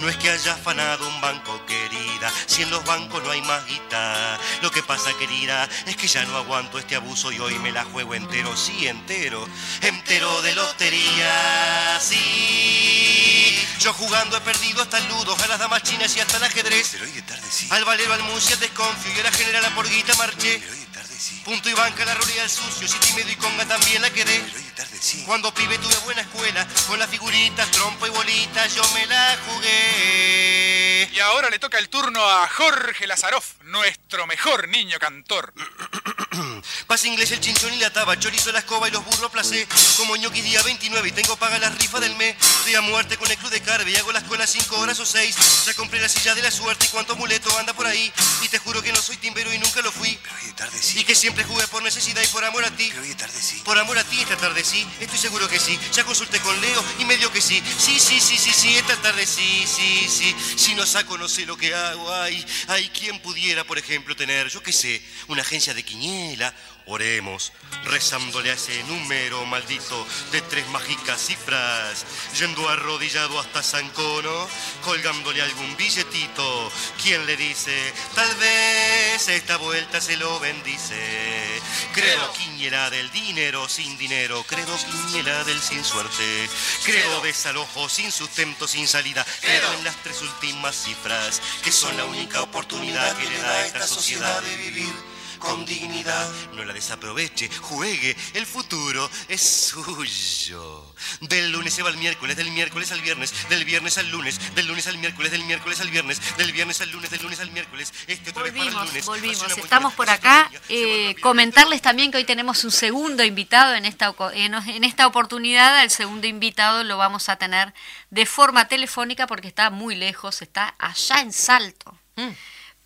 Speaker 3: No es que haya afanado un banco querida, si en los bancos no hay más guita. Lo que pasa querida es que ya no aguanto este abuso y hoy me la juego entero, sí entero entero, de lotería, sí. Yo jugando he perdido hasta el ludo, a las damas chinas y hasta el ajedrez.
Speaker 4: Pero hoy de tarde sí.
Speaker 3: Al valero, al muncia desconfío y a la general a porguita marché.
Speaker 4: Pero hoy de tarde sí.
Speaker 3: Punto y banca la ruleta del sucio, si tímido y conga también la quedé.
Speaker 4: Pero hoy de tarde sí.
Speaker 3: Cuando pibe tuve buena escuela, con las figuritas, trompo y bolitas, yo me la jugué.
Speaker 5: Y ahora le toca el turno a Jorge Lazaroff, nuestro mejor niño cantor.
Speaker 3: Pase inglés, el chinchón y la taba, chorizo, la escoba y los burros placé. Como ñoqui día 29 y tengo paga la rifa del mes. Estoy a muerte con el club de carve y hago la escuela 5 horas o 6. Ya compré la silla de la suerte y cuánto muleto anda por ahí. Y te juro que no soy timbero y nunca lo fui.
Speaker 4: Pero hoy de tarde sí.
Speaker 3: Y que siempre jugué por necesidad y por amor a ti.
Speaker 4: Pero hoy de tarde sí.
Speaker 3: Por amor a ti esta tarde sí, estoy seguro que sí. Ya consulté con Leo y me dio que sí. Sí, sí, sí, sí, sí, esta tarde sí, sí, sí. Si no saco no sé lo que hago. Ay, ay, ¿quién pudiera, por ejemplo, tener, yo qué sé, una agencia de quiniela? Oremos, rezándole a ese número maldito de tres mágicas cifras, yendo arrodillado hasta San Cono, colgándole algún billetito. ¿Quién le dice? Tal vez esta vuelta se lo bendice. Creo quiniela del dinero sin dinero, creo quiniela del sin suerte, creo desalojo sin sustento, sin salida, creo en las tres últimas cifras, que son la única oportunidad que le da a esta sociedad de vivir con dignidad. No la desaproveche, juegue, el futuro es suyo. Del lunes se va al miércoles, del miércoles al viernes, del viernes al lunes, del lunes al miércoles, del miércoles al viernes, del viernes al lunes, del lunes al miércoles. Este otra vez para el
Speaker 1: Volvimos,
Speaker 3: lunes.
Speaker 1: volvimos. Estamos por acá. Eh, comentarles también que hoy tenemos un segundo invitado en esta, en esta oportunidad. El segundo invitado lo vamos a tener de forma telefónica porque está muy lejos, está allá en Salto.
Speaker 2: Mm.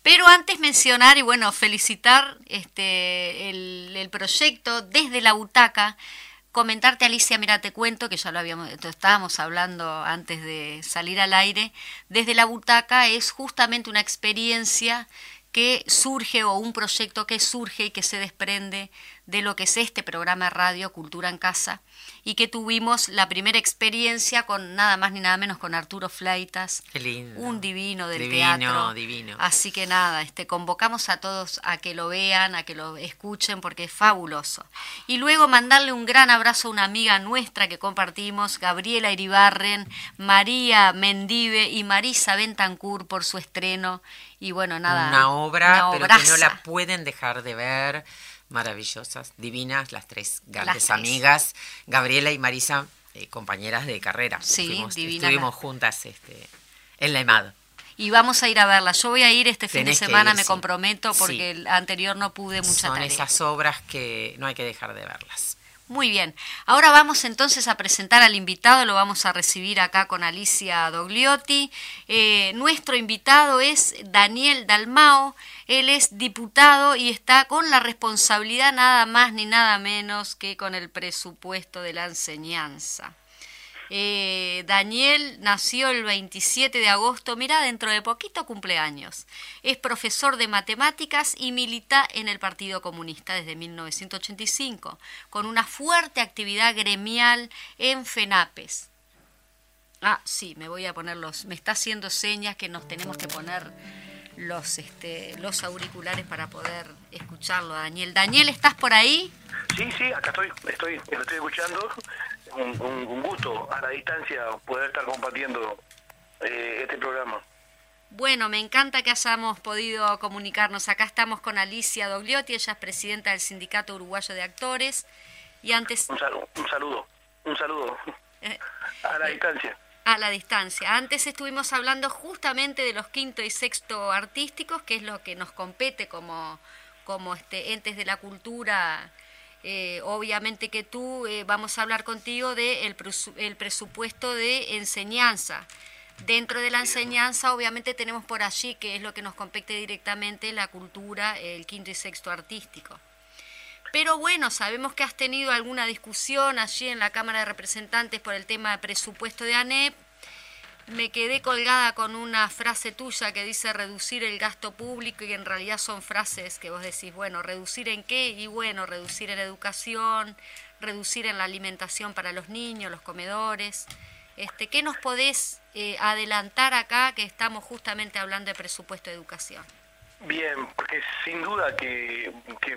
Speaker 1: Pero antes mencionar y bueno, felicitar este, el, proyecto desde la butaca. Comentarte, Alicia, mira, te cuento que ya lo habíamos, estábamos hablando antes de salir al aire. Desde la butaca es justamente una experiencia que surge o un proyecto que surge y que se desprende de lo que es este programa de radio Cultura en Casa y que tuvimos la primera experiencia con nada más ni nada menos con Arturo Flaitas,
Speaker 2: Qué lindo.
Speaker 1: un divino del
Speaker 2: Divino,
Speaker 1: teatro.
Speaker 2: divino.
Speaker 1: Así que nada, este, convocamos a todos a que lo vean, a que lo escuchen, porque es fabuloso. Y luego mandarle un gran abrazo a una amiga nuestra que compartimos, Gabriela Iribarren, María Mendive y Marisa Bentancur por su estreno. Y bueno, nada.
Speaker 2: una obra,
Speaker 1: una
Speaker 2: pero que no la pueden dejar de ver. Maravillosas, divinas, las tres grandes
Speaker 1: tres.
Speaker 2: amigas, Gabriela y Marisa, eh, compañeras de carrera.
Speaker 1: Sí,
Speaker 2: Fuimos-
Speaker 1: divinas
Speaker 2: Estuvimos juntas este, en la EMAD.
Speaker 1: Y vamos a ir a verla. Yo voy a ir este fin
Speaker 2: Tenés
Speaker 1: de semana,
Speaker 2: ir,
Speaker 1: me
Speaker 2: sí.
Speaker 1: comprometo, porque
Speaker 2: Sí.
Speaker 1: el anterior no pude mucha
Speaker 2: Son
Speaker 1: tarea.
Speaker 2: esas obras que no hay que dejar de verlas.
Speaker 1: Muy bien. Ahora vamos entonces a presentar al invitado, lo vamos a recibir acá con Alicia Dogliotti. Eh, nuestro invitado es Daniel Dalmao, él es diputado y está con la responsabilidad nada más ni nada menos que con el presupuesto de la enseñanza. Eh, Daniel nació el 27 de agosto, mira, dentro de poquito cumpleaños. Es profesor de matemáticas y milita en el Partido Comunista desde 1985, con una fuerte actividad gremial en FENAPES. Ah, sí, me voy a poner los... Me está haciendo señas que nos tenemos que poner los, este, los auriculares para poder escucharlo, Daniel. Daniel, ¿estás por ahí?
Speaker 4: Sí, sí, acá estoy, estoy, lo estoy escuchando un, gusto a la distancia poder estar compartiendo eh, este programa.
Speaker 1: Bueno, me encanta que hayamos podido comunicarnos. Acá estamos con Alicia Dogliotti, ella es presidenta del Sindicato Uruguayo de Actores. Y antes...
Speaker 4: Un, saludo, un saludo, un saludo. Eh, a la eh, distancia.
Speaker 1: A la distancia. Antes estuvimos hablando justamente de los quinto y sexto artísticos, que es lo que nos compete como, como este, entes de la cultura eh, obviamente que tú eh, vamos a hablar contigo del de el presupuesto de enseñanza. Dentro de la enseñanza, obviamente tenemos por allí, que es lo que nos compete directamente, la cultura, el quinto y sexto artístico. Pero bueno, sabemos que has tenido alguna discusión allí en la Cámara de Representantes por el tema de presupuesto de ANEP me quedé colgada con una frase tuya que dice reducir el gasto público y en realidad son frases que vos decís, bueno, reducir en qué y bueno, reducir en educación, reducir en la alimentación para los niños, los comedores. Este, ¿Qué nos podés eh, adelantar acá que estamos justamente hablando de presupuesto de educación?
Speaker 4: Bien, porque sin duda que,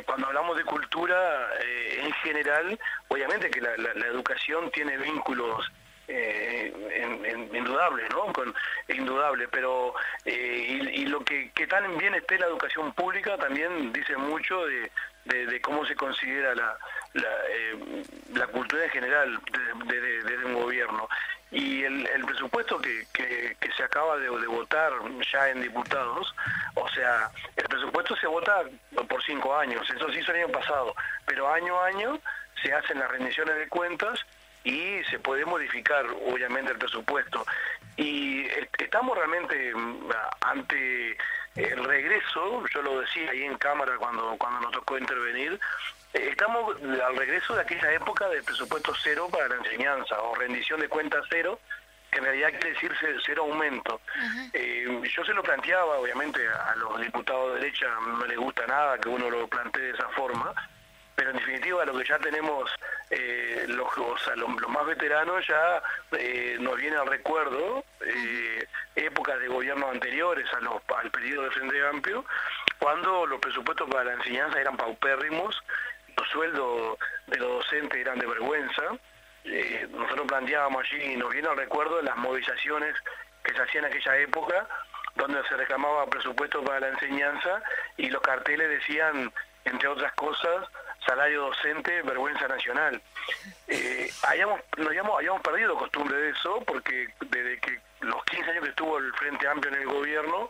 Speaker 4: cuando hablamos de cultura eh, en general, obviamente que la, educación tiene vínculos eh, ¿no? Con, indudable, pero eh, y, lo que, que, tan bien esté la educación pública también dice mucho de, de, cómo se considera la, la, eh, la cultura en general desde un gobierno. Y el, presupuesto que, que, se acaba de, votar ya en diputados, o sea, el presupuesto se vota por cinco años, eso sí hizo el año pasado, pero año a año se hacen las rendiciones de cuentas y se puede modificar obviamente el presupuesto. Y estamos realmente mm, ante el regreso, yo lo decía ahí en cámara cuando, cuando nos tocó intervenir, estamos al regreso de aquella época del presupuesto cero para la enseñanza o rendición de cuentas cero, que en realidad quiere decir cero aumento. Eh, yo se lo planteaba, obviamente a los diputados de derecha no les gusta nada que uno lo plantee de esa forma, pero en definitiva lo que ya tenemos, eh, los, o sea, los, más veteranos ya eh, nos viene al recuerdo épocas de gobiernos anteriores a los, al periodo de Frente Amplio, cuando los presupuestos para la enseñanza eran paupérrimos, los sueldos de los docentes eran de vergüenza. nosotros planteábamos allí, y nos viene al recuerdo las movilizaciones que se hacían en aquella época, donde se reclamaba presupuesto para la enseñanza y los carteles decían, entre otras cosas, salario docente, vergüenza nacional. Eh, hayamos, nos habíamos, habíamos perdido costumbre de eso porque desde que los 15 años que estuvo el Frente Amplio en el gobierno,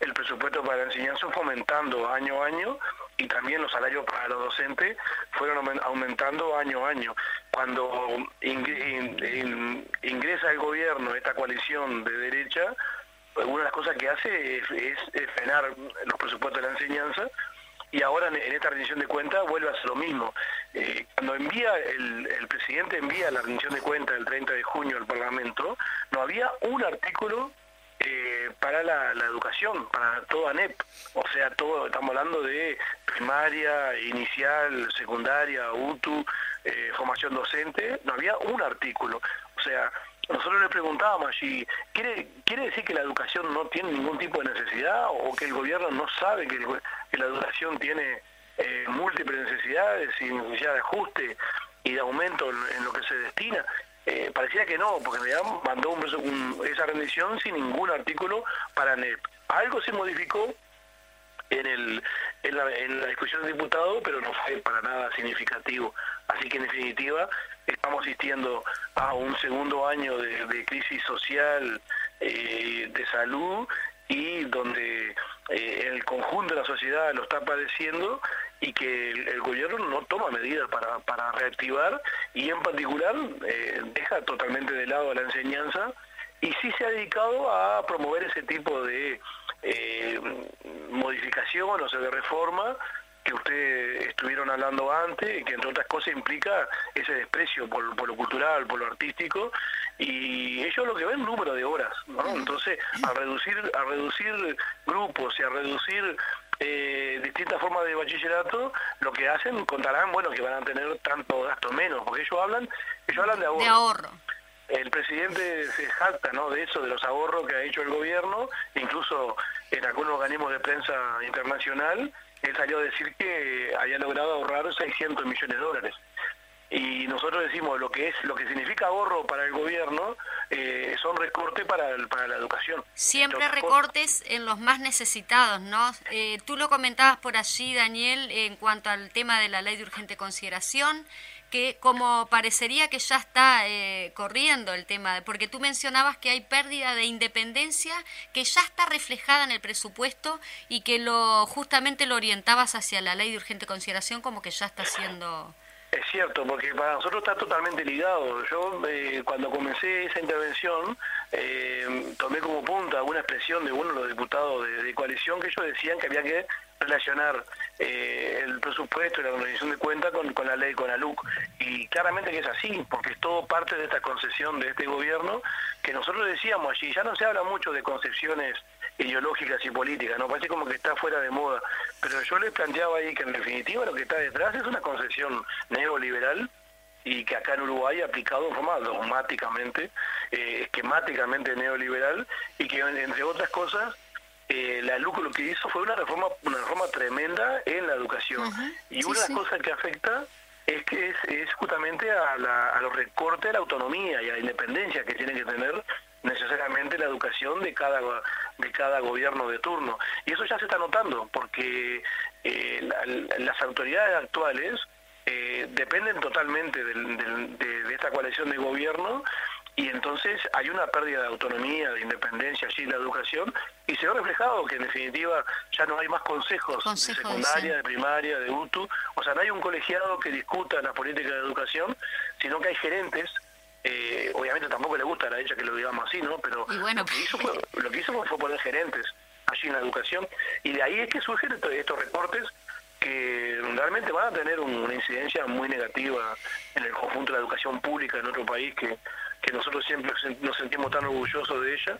Speaker 4: el presupuesto para la enseñanza fue aumentando año a año y también los salarios para los docentes fueron aumentando año a año. Cuando ingresa el gobierno esta coalición de derecha, una de las cosas que hace es, frenar los presupuestos de la enseñanza y ahora en, esta rendición de cuentas vuelve a hacer lo mismo. Eh, cuando envía el, el, presidente envía la rendición de cuentas el 30 de junio al Parlamento, no había un artículo eh, para la, educación, para toda ANEP. O sea, todo, estamos hablando de primaria, inicial, secundaria, UTU, eh, formación docente, no había un artículo. O sea, nosotros le preguntábamos si ¿quiere, quiere decir que la educación no tiene ningún tipo de necesidad o que el gobierno no sabe que, la educación tiene eh, múltiples necesidades y necesidad de ajuste y de aumento en, lo que se destina. Eh, parecía que no, porque en realidad mandó esa rendición sin ningún artículo para NEP. Algo se modificó en, el, en, la, discusión del diputado, pero no fue para nada significativo. Así que en definitiva estamos asistiendo a un segundo año de, crisis social, eh, de salud y donde eh, el conjunto de la sociedad lo está padeciendo y que el, gobierno no toma medidas para, para reactivar y en particular eh, deja totalmente de lado la enseñanza y sí se ha dedicado a promover ese tipo de eh, modificación, o sea, de reforma que ustedes estuvieron hablando antes que entre otras cosas implica ese desprecio por, lo cultural, por lo artístico y ellos lo que ven número de horas, ¿no? Entonces, a reducir, a reducir grupos y a reducir eh, distintas formas de bachillerato, lo que hacen contarán, bueno, que van a tener tanto gasto menos, porque ellos hablan, ellos hablan de ahorro.
Speaker 1: De ahorro.
Speaker 4: El presidente se jacta ¿no? de eso, de los ahorros que ha hecho el gobierno, incluso en algunos organismos de prensa internacional, él salió a decir que había logrado ahorrar 600 millones de dólares. Y nosotros decimos lo que es lo que significa ahorro para el gobierno eh, son recortes para, para la educación.
Speaker 1: Siempre recortes en los más necesitados, ¿no? Eh, tú lo comentabas por allí, Daniel, en cuanto al tema de la ley de urgente consideración que como parecería que ya está eh, corriendo el tema, porque tú mencionabas que hay pérdida de independencia que ya está reflejada en el presupuesto y que lo justamente lo orientabas hacia la ley de urgente consideración como que ya está siendo...
Speaker 4: Es cierto, porque para nosotros está totalmente ligado. Yo eh, cuando comencé esa intervención eh, tomé como punta una expresión de uno de los diputados de, de coalición que ellos decían que había que relacionar eh, el presupuesto y la organización de cuentas con, la ley, con la LUC. Y claramente que es así, porque es todo parte de esta concesión de este gobierno, que nosotros decíamos allí, ya no se habla mucho de concepciones ideológicas y políticas, ¿no? Parece como que está fuera de moda. Pero yo les planteaba ahí que en definitiva lo que está detrás es una concesión neoliberal y que acá en Uruguay ha aplicado en forma dogmáticamente, eh, esquemáticamente neoliberal y que entre otras cosas eh, la LUC lo que hizo fue una reforma una reforma tremenda en la educación. Y una de las cosas que afecta es que es, justamente a, a los recortes de la autonomía y a la independencia que tiene que tener necesariamente la educación de cada de cada gobierno de turno y eso ya se está notando porque eh, las autoridades actuales eh, dependen totalmente de, esta coalición de gobierno y entonces hay una pérdida de autonomía, de independencia allí en la educación y se ve reflejado que en definitiva ya no hay más consejos de secundaria, de primaria, de UTU, o sea, no hay un colegiado que discuta la política de educación, sino que hay gerentes eh, obviamente tampoco le gusta a ella que lo digamos así, ¿no? Pero lo, que hizo fue, lo que hizo fue poner gerentes allí en la educación y de ahí es que surgen estos recortes que realmente van a tener una incidencia muy negativa en el conjunto de la educación pública en otro país que, que nosotros siempre nos sentimos tan orgullosos de ella,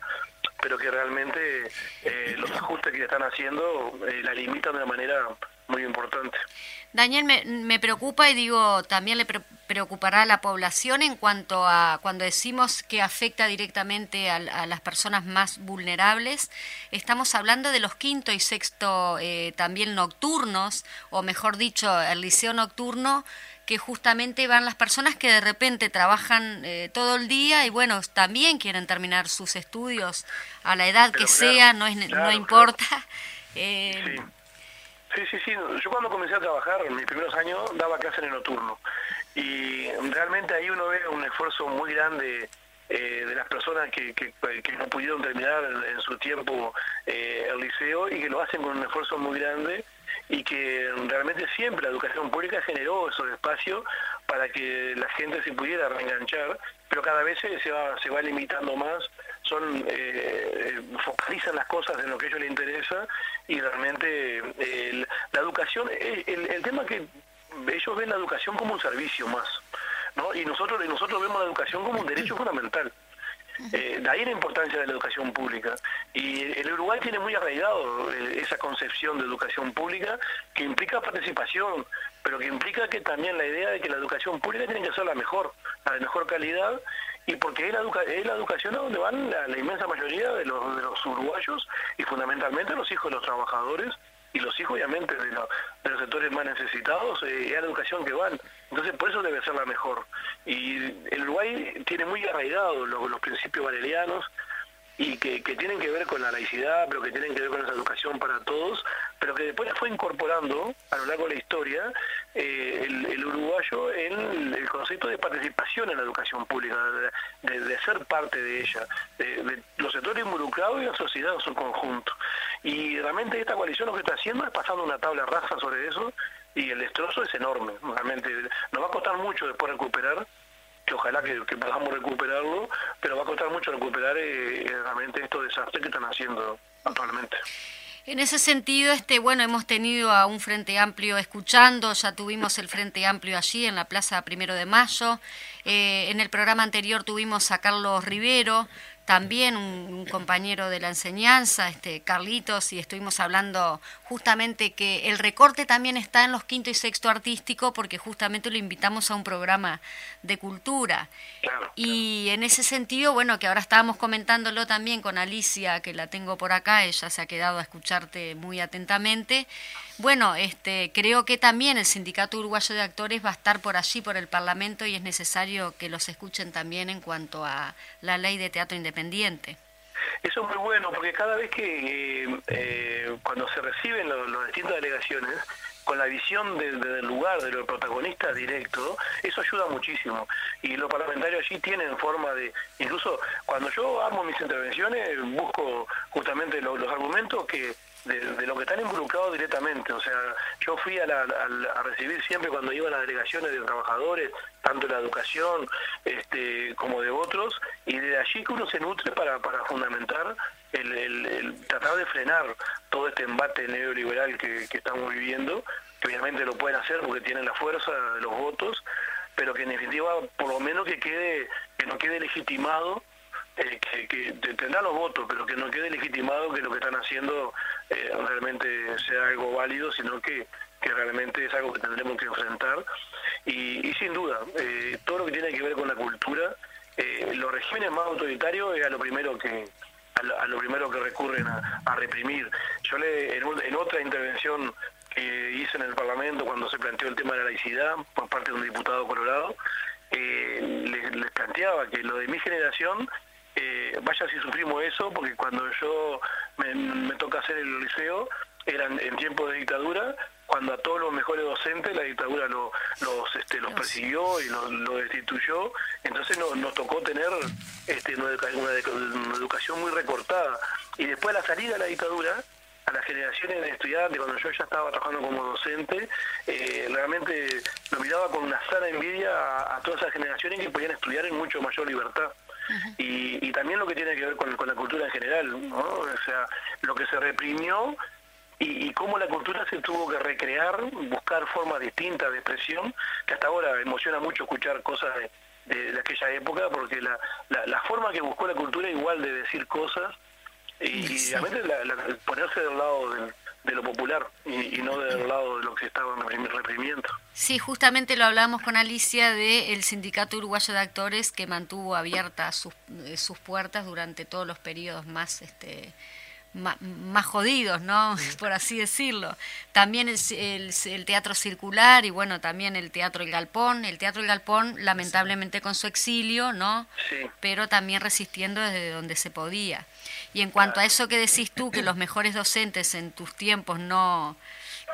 Speaker 4: pero que realmente eh, los ajustes que están haciendo eh, la limitan de una manera muy importante.
Speaker 1: Daniel, me, me preocupa y digo, también le preocupará a la población en cuanto a cuando decimos que afecta directamente a, las personas más vulnerables, estamos hablando de los quinto y sexto eh, también nocturnos, o mejor dicho, el liceo nocturno, que justamente van las personas que de repente trabajan eh, todo el día y bueno, también quieren terminar sus estudios a la edad que sea, no, es, no importa.
Speaker 4: Eh, Sí, sí, sí. Yo cuando comencé a trabajar, en mis primeros años, daba clase en el nocturno. Y realmente ahí uno ve un esfuerzo muy grande eh, de las personas que, que, no pudieron terminar en, su tiempo eh, el liceo y que lo hacen con un esfuerzo muy grande y que realmente siempre la educación pública generó esos espacios para que la gente se pudiera reenganchar, pero cada vez se va, se va limitando más eh, focalizan las cosas en lo que a ellos les interesa y realmente eh, la educación, eh, el, tema que ellos ven la educación como un servicio más, ¿no? Y nosotros, nosotros vemos la educación como un derecho fundamental. de ahí la importancia de la educación pública. Y el Uruguay tiene muy arraigado esa concepción de educación pública que implica participación, pero que implica que también la idea de que la educación pública tiene que ser la mejor, la de mejor calidad y porque es la, es la educación a donde van la, inmensa mayoría de los, de los uruguayos y fundamentalmente los hijos de los trabajadores y los hijos obviamente de, de los sectores más necesitados eh, es la educación que van. Entonces por eso debe ser la mejor. Y el Uruguay tiene muy arraigados los, los principios valerianos, y que, tienen que ver con la laicidad, pero que tienen que ver con esa educación para todos, pero que después fue incorporando a lo largo de la historia eh, el, uruguayo en el concepto de participación en la educación pública, de, ser parte de ella, de, los sectores involucrados y la sociedad en su conjunto. Y realmente esta coalición lo que está haciendo es pasando una tabla rasa sobre eso y el destrozo es enorme. Realmente nos va a costar mucho después recuperar, que ojalá que, podamos recuperarlo, pero va a costar mucho recuperar eh, realmente estos desastres que están haciendo actualmente.
Speaker 1: En ese sentido, este, bueno, hemos tenido a un Frente Amplio escuchando, ya tuvimos el Frente Amplio allí en la Plaza Primero de Mayo, eh, en el programa anterior tuvimos a Carlos Rivero, también un, compañero de la enseñanza, este Carlitos, y estuvimos hablando justamente que el recorte también está en los quinto y sexto artístico porque justamente lo invitamos a un programa de cultura. y en ese sentido, bueno, que ahora estábamos comentándolo también con Alicia, que la tengo por acá, ella se ha quedado a escucharte muy atentamente. Bueno, este, creo que también el Sindicato Uruguayo de Actores va a estar por allí, por el Parlamento, y es necesario que los escuchen también en cuanto a la ley de teatro independiente.
Speaker 4: Eso es muy bueno, porque cada vez que eh, cuando se reciben las distintas delegaciones, con la visión del lugar, de los protagonistas directo, eso ayuda muchísimo. Y los parlamentarios allí tienen forma de, incluso cuando yo hago mis intervenciones, busco justamente los argumentos que de, lo que están involucrados directamente. O sea, yo fui a, a, recibir siempre cuando iba a las delegaciones de trabajadores, tanto de la educación este, como de otros, y de allí que uno se nutre para, para fundamentar el, tratar de frenar todo este embate neoliberal que, que estamos viviendo, que obviamente lo pueden hacer porque tienen la fuerza de los votos, pero que en definitiva por lo menos que quede que no quede legitimado eh, que, que, tendrá los votos, pero que no quede legitimado que lo que están haciendo eh, realmente sea algo válido, sino que, que realmente es algo que tendremos que enfrentar. Y, sin duda, eh, todo lo que tiene que ver con la cultura, los regímenes más autoritarios es a lo primero que a lo, primero que recurren a, reprimir. Yo le, en, otra intervención que hice en el Parlamento cuando se planteó el tema de la laicidad por parte de un diputado colorado, les planteaba que lo de mi generación eh, vaya si sufrimos eso, porque cuando yo me, toca hacer el liceo, eran en tiempos de dictadura, cuando a todos los mejores docentes la dictadura los, este, los persiguió y los, destituyó, entonces nos tocó tener este, una, educación muy recortada. Y después de la salida de la dictadura, a las generaciones de estudiantes, cuando yo ya estaba trabajando como docente, eh, realmente lo miraba con una sana envidia a, a todas esas generaciones que podían estudiar en mucho mayor libertad y, también lo que tiene que ver con, la cultura en general, ¿no? O sea, lo que se reprimió y, cómo la cultura se tuvo que recrear, buscar formas distintas de expresión, que hasta ahora emociona mucho escuchar cosas de, aquella época, porque la, la, forma que buscó la cultura igual de decir cosas y, realmente ponerse del lado del de lo popular y, no del lado de lo que estaban reprimiendo.
Speaker 1: Sí, justamente lo hablamos con Alicia del Sindicato Uruguayo de Actores que mantuvo abiertas sus, eh, sus puertas durante todos los periodos más este más, jodidos, ¿no? Por así decirlo. También el, el, teatro circular y bueno, también el teatro El Galpón. El teatro El Galpón, lamentablemente con su exilio, ¿no? Pero también resistiendo desde donde se podía. Y en cuanto a eso que decís tú, que los mejores docentes en tus tiempos no,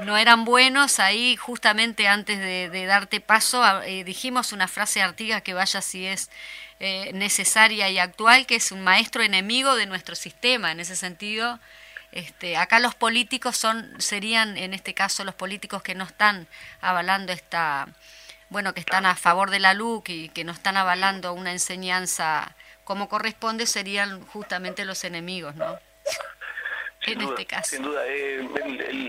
Speaker 1: no eran buenos, ahí justamente antes de, darte paso eh, dijimos una frase de Artigas que vaya si es eh, necesaria y actual, que es un maestro enemigo de nuestro sistema. En ese sentido, este, acá los políticos son serían, en este caso, los políticos que no están avalando esta, bueno, que están a favor de la LUC y que no están avalando una enseñanza como corresponde, serían justamente los enemigos, ¿no?
Speaker 4: en este caso. Sin duda, eh,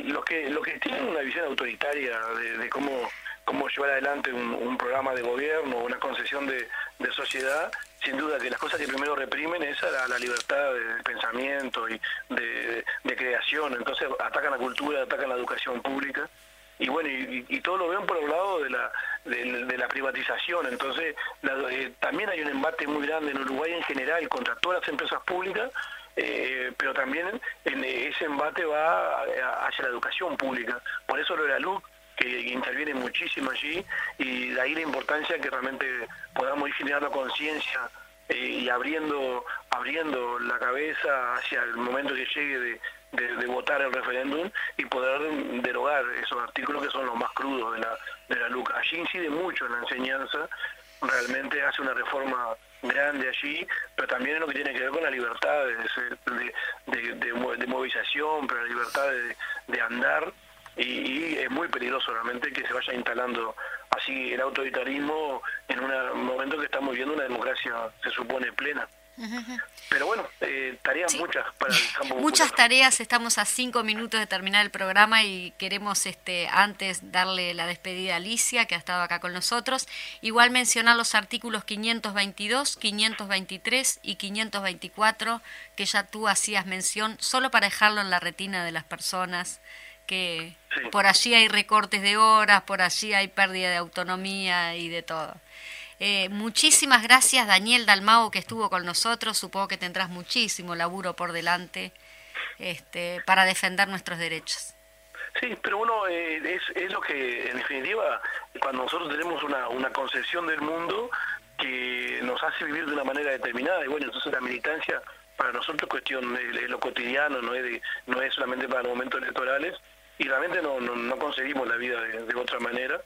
Speaker 4: los, que, lo que tienen una visión autoritaria de cómo cómo llevar adelante un, programa de gobierno, una concesión de, sociedad, sin duda que las cosas que primero reprimen es a la, libertad de, pensamiento y de, creación. Entonces atacan la cultura, atacan la educación pública. Y bueno, y, todo lo ven por el lado de la, de, la privatización. Entonces eh, también hay un embate muy grande en Uruguay en general contra todas las empresas públicas, eh, pero también en ese embate va hacia la educación pública. Por eso lo de la luz que interviene muchísimo allí y de ahí la importancia que realmente podamos ir generando conciencia eh, y abriendo abriendo la cabeza hacia el momento que llegue de, votar el referéndum y poder derogar esos artículos que son los más crudos de la, de la LUC. Allí incide mucho en la enseñanza, realmente hace una reforma grande allí, pero también en lo que tiene que ver con la libertad de, de, movilización, pero la libertad de, andar, y, es muy peligroso realmente que se vaya instalando así el autoritarismo en un momento que estamos viviendo una democracia, se supone, plena. Pero bueno, eh, tareas muchas para el campo
Speaker 1: Muchas tareas, estamos a cinco minutos de terminar el programa y queremos este antes darle la despedida a Alicia, que ha estado acá con nosotros. Igual mencionar los artículos 522, 523 y 524, que ya tú hacías mención, solo para dejarlo en la retina de las personas que por allí hay recortes de horas, por allí hay pérdida de autonomía y de todo. Eh, muchísimas gracias Daniel Dalmao que estuvo con nosotros, supongo que tendrás muchísimo laburo por delante este, para defender nuestros derechos.
Speaker 4: Sí, pero bueno, eh, es, es, lo que en definitiva, cuando nosotros tenemos una, una concepción del mundo que nos hace vivir de una manera determinada, y bueno, entonces la militancia para nosotros es cuestión de, lo cotidiano, no es, no es solamente para los momentos electorales, y realmente no, no, no concebimos la vida de, otra manera.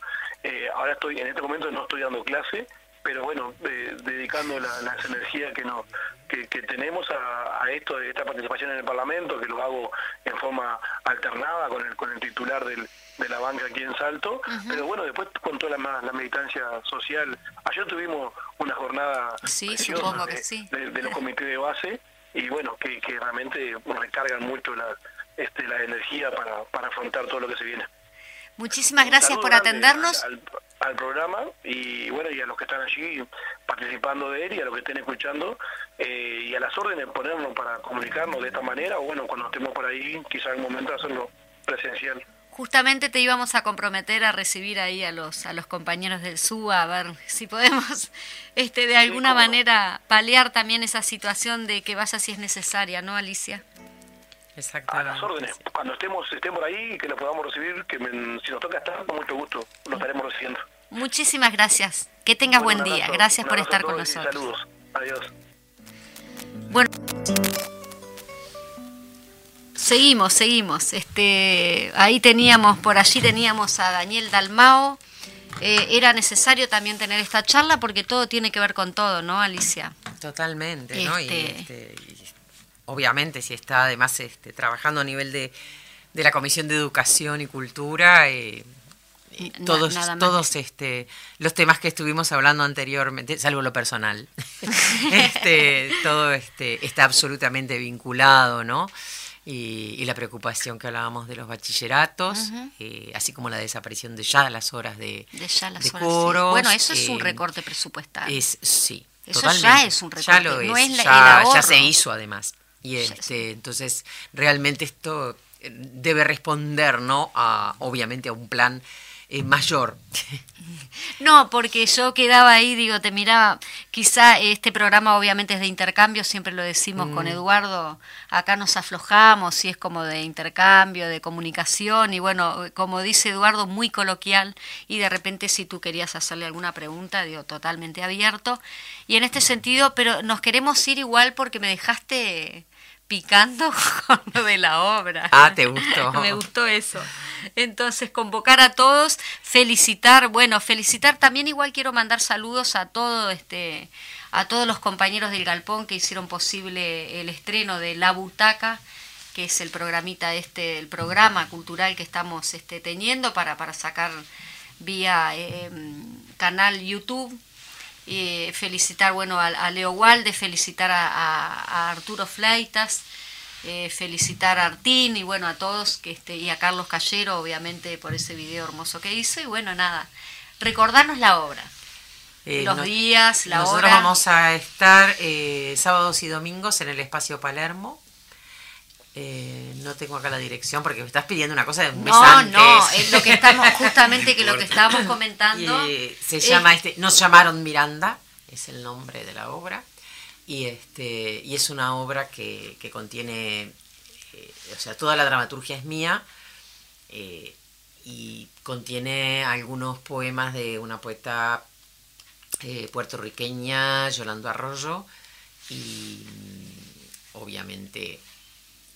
Speaker 4: Eh, ahora estoy, en este momento no estoy dando clase, pero bueno, dedicando la, las energías que, no, que, tenemos a, esto, de esta participación en el Parlamento, que lo hago en forma alternada con el, con el titular del, de la banca aquí en Salto, pero bueno, después con toda la, la militancia social, ayer tuvimos una jornada
Speaker 1: sí, supongo que sí.
Speaker 4: de, los comités de base y bueno, que, que realmente recargan mucho la, este, la energía para, para afrontar todo lo que se viene.
Speaker 1: Muchísimas gracias por atendernos.
Speaker 4: Al, programa y bueno, y a los que están allí participando de él y a los que estén escuchando eh, y a las órdenes ponernos para comunicarnos de esta manera o bueno, cuando estemos por ahí, quizá en un momento hacerlo presencial.
Speaker 1: Justamente te íbamos a comprometer a recibir ahí a los a los compañeros del SUA, a ver si podemos este de alguna manera paliar también esa situación de que vaya si es necesaria, ¿no, Alicia?
Speaker 4: A las órdenes. Cuando estemos, estemos por ahí, que lo podamos recibir, que si nos toca estar, con mucho gusto, lo estaremos recibiendo.
Speaker 1: Muchísimas gracias. Que tengas buen día. gracias por estar con nosotros.
Speaker 4: Saludos. Adiós.
Speaker 1: Bueno. Seguimos, seguimos. Este, ahí teníamos, por allí teníamos a Daniel Dalmao. Eh, era necesario también tener esta charla porque todo tiene que ver con todo, ¿no, Alicia?
Speaker 2: Totalmente, ¿no? Y, este, este obviamente si está además este, trabajando a nivel de, de la Comisión de Educación y Cultura, eh, todos, todos este, los temas que estuvimos hablando anteriormente, salvo lo personal, este, todo este, está absolutamente vinculado, ¿no? Y, la preocupación que hablábamos de los bachilleratos, eh, así como la desaparición de ya las horas de,
Speaker 1: de, ya las horas, Bueno, eso es un eh, recorte presupuestario.
Speaker 2: Es, sí,
Speaker 1: eso ya es un recorte,
Speaker 2: ya lo es, ya se hizo además. Y este, entonces, realmente esto eh, debe responder, ¿no? A, obviamente a un plan eh, mayor.
Speaker 1: No, porque yo quedaba ahí, digo, te miraba, quizá este programa obviamente es de intercambio, siempre lo decimos con mm. Eduardo, acá nos aflojamos y es como de intercambio, de comunicación y bueno, como dice Eduardo, muy coloquial y de repente si tú querías hacerle alguna pregunta, digo, totalmente abierto. Y en este sentido, pero nos queremos ir igual porque me dejaste picando con lo de la obra.
Speaker 2: Ah, te gustó.
Speaker 1: Me gustó eso. Entonces, convocar a todos, felicitar, bueno, felicitar también igual quiero mandar saludos a todo este a todos los compañeros del Galpón que hicieron posible el estreno de La Butaca, que es el programita este, el programa cultural que estamos este, teniendo para, para sacar vía em, canal YouTube felicitar bueno a, Leo Walde, felicitar a, Arturo Fleitas, eh, felicitar a Artín y bueno a todos que este, y a Carlos Callero obviamente por ese video hermoso que hizo y bueno nada, recordarnos la obra. Eh, los días, la
Speaker 2: nosotros
Speaker 1: hora.
Speaker 2: Nosotros vamos a estar eh, sábados y domingos en el espacio Palermo eh, no tengo acá la dirección porque me estás pidiendo una cosa de un mes
Speaker 1: no, No, es lo que estamos, justamente que lo que estábamos comentando.
Speaker 2: se llama este, nos llamaron Miranda, es el nombre de la obra. Y este, y es una obra que, contiene, eh, o sea, toda la dramaturgia es mía. Eh, y contiene algunos poemas de una poeta puertorriqueña, Yolando Arroyo, y mm, obviamente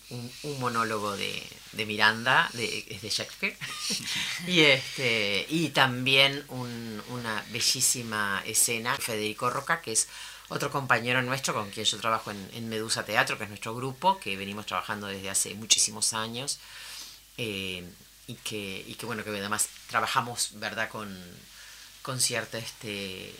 Speaker 2: un, monólogo de, de Miranda, de, es de Shakespeare, y, este, y también una bellísima escena, Federico Roca, que es otro compañero nuestro con quien yo trabajo en, Medusa Teatro, que es nuestro grupo, que venimos trabajando desde hace muchísimos años. Eh, y que, y que bueno, que además trabajamos, ¿verdad?, con, con cierta, este,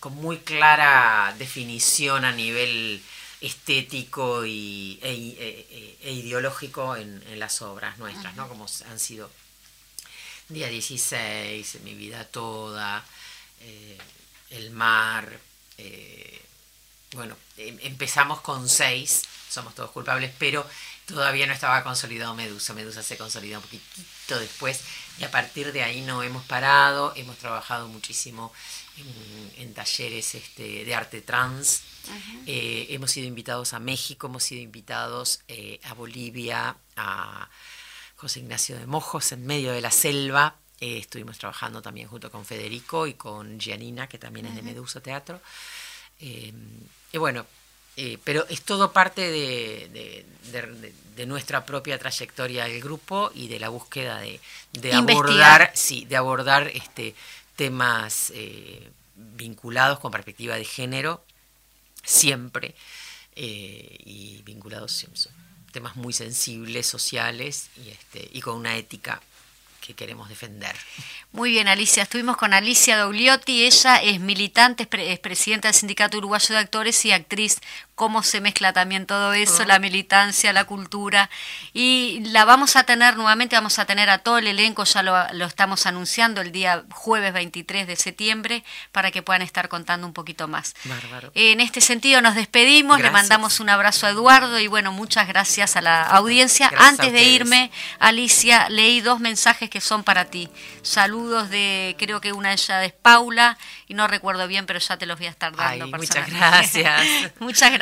Speaker 2: con muy clara definición a nivel estético y, e, e, e ideológico en, en, las obras nuestras, ¿no? Como han sido Día 16, Mi vida toda, eh, El mar, eh, bueno, em, empezamos con seis, somos todos culpables, pero todavía no estaba consolidado Medusa. Medusa se consolidó un poquitito después y a partir de ahí no hemos parado. Hemos trabajado muchísimo en, talleres este, de arte trans. Eh, hemos sido invitados a México, hemos sido invitados eh, a Bolivia, a José Ignacio de Mojos, en medio de la selva. Eh, estuvimos trabajando también junto con Federico y con Gianina, que también es de Medusa Teatro. y bueno, eh, pero es todo parte de, nuestra propia trayectoria del grupo y de la búsqueda de, abordar, sí, de abordar este, temas eh, vinculados con perspectiva de género, siempre, eh, y vinculados temas muy sensibles, sociales y, este, y con una ética que queremos defender.
Speaker 1: Muy bien, Alicia. Estuvimos con Alicia Dogliotti. Ella es militante, es, presidenta del Sindicato Uruguayo de Actores y actriz cómo se mezcla también todo eso, la militancia, la cultura. Y la vamos a tener nuevamente, vamos a tener a todo el elenco, ya lo, estamos anunciando el día jueves 23 de septiembre, para que puedan estar contando un poquito más.
Speaker 2: Bárbaro.
Speaker 1: En este sentido nos despedimos, le mandamos un abrazo a Eduardo y bueno, muchas gracias a la audiencia. Antes de irme, Alicia, leí dos mensajes que son para ti. Saludos de, creo que una de ellas es Paula, y no recuerdo bien, pero ya te los voy a estar dando.
Speaker 2: muchas gracias.
Speaker 1: muchas gracias.